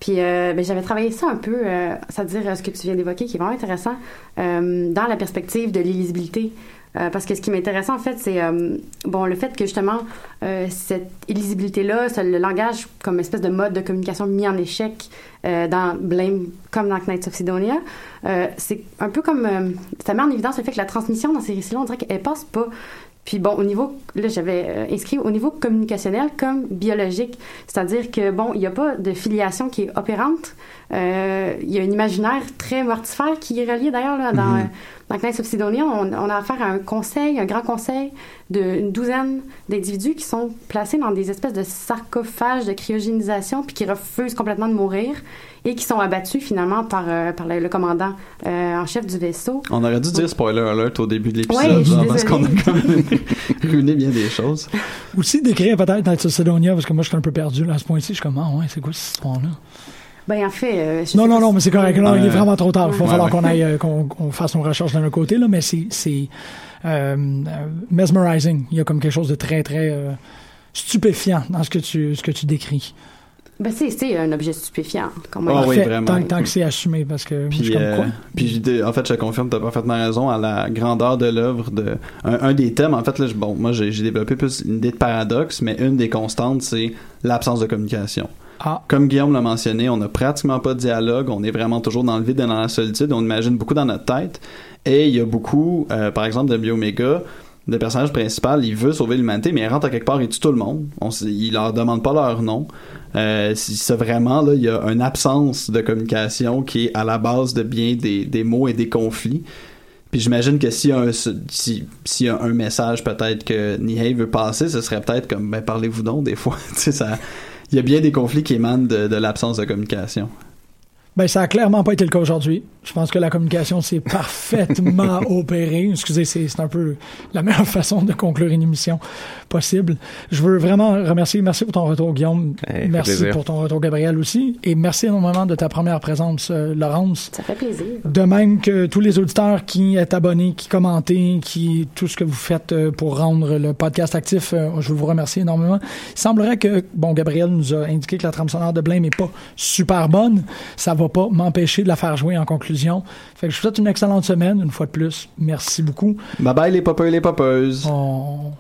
Puis euh, ben, j'avais travaillé ça un peu, euh, c'est-à-dire euh, ce que tu viens d'évoquer, qui est vraiment intéressant, euh, dans la perspective de l'illisibilité. Euh, parce que ce qui m'intéresse en fait, c'est euh, bon le fait que justement euh, cette illisibilité-là, le langage comme espèce de mode de communication mis en échec dans Blame comme dans Knights of Sidonia, c'est un peu comme ça met en évidence le fait que la transmission dans ces récits-là, on dirait qu'elle passe pas. Puis bon, au niveau, là, j'avais euh, inscrit au niveau communicationnel comme biologique, c'est-à-dire que bon, il n'y a pas de filiation qui est opérante. Euh, il y a un imaginaire très mortifère qui est relié d'ailleurs là, dans, Mhm. euh, dans Knights of Sidonia. On, on a affaire à un conseil, un grand conseil d'une douzaine d'individus qui sont placés dans des espèces de sarcophages de cryogénisation puis qui refusent complètement de mourir et qui sont abattus finalement par, euh, par le, le commandant euh, en chef du vaisseau. On aurait dû dire spoiler alert au début de l'épisode, Ouais, parce qu'on a quand même ruiné bien des choses. Aussi décrire peut-être Knights of Sidonia, parce que moi, je suis un peu perdu là, à ce point-ci. Je suis comme, ah ouais, c'est quoi cette histoire-là? Ben en fait, euh, je Non, non, non, mais c'est correct. Là, il est vraiment trop tard. Il va Ouais, falloir ouais. qu'on aille, euh, qu'on qu'on fasse nos recherches d'un autre côté, là, mais c'est, c'est mesmerizing. Il y a comme quelque chose de très, très euh, stupéfiant dans ce que tu, ce que tu décris. Ben c'est c'est un objet stupéfiant. Comme Ah on oui, vraiment. Tant, tant que c'est assumé, parce que je Puis, suis comme euh, quoi? puis en fait, je te confirme, t'as parfaitement raison à la grandeur de l'œuvre. De un, un des thèmes, en fait, là, je- bon, moi j'ai développé plus une idée de paradoxe, mais une des constantes, c'est l'absence de communication. Ah, Comme Guillaume l'a mentionné, on n'a pratiquement pas de dialogue, on est vraiment toujours dans le vide et dans la solitude, on imagine beaucoup dans notre tête. Et il y a beaucoup, euh, par exemple, de Biomega, le personnage principal, il veut sauver l'humanité, mais il rentre à quelque part, il tue tout le monde. On, il leur demande pas leur nom. Euh, si- c'est vraiment, là, il y a une absence de communication qui est à la base de bien des, des mots et des conflits. Puis j'imagine que s'il y a un, si, a un message peut-être que Nihei veut passer, ce serait peut-être comme, ben, parlez-vous donc, des fois. ça, il y a bien des conflits qui émanent de l'absence de communication. Ben, ça a clairement pas été le cas aujourd'hui. Je pense que la communication s'est parfaitement opérée. Excusez, c'est, c'est un peu la meilleure façon de conclure une émission possible. Je veux vraiment remercier, merci pour ton retour, Guillaume. Hey, merci pour ton retour, Gabriel, aussi. Et merci énormément de ta première présence, euh, Laurence. Ça fait plaisir. De même que tous les auditeurs qui êtes abonnés, qui commentent, qui tout ce que vous faites euh, pour rendre le podcast actif, euh, je veux vous remercier énormément. Il semblerait que, bon, Gabriel nous a indiqué que la trame sonore de Blame n'est pas super bonne. Ça va pas m'empêcher de la faire jouer en conclusion. Fait que je vous souhaite une excellente semaine, une fois de plus. Merci beaucoup. Bye bye les popeurs et les popeuses. On,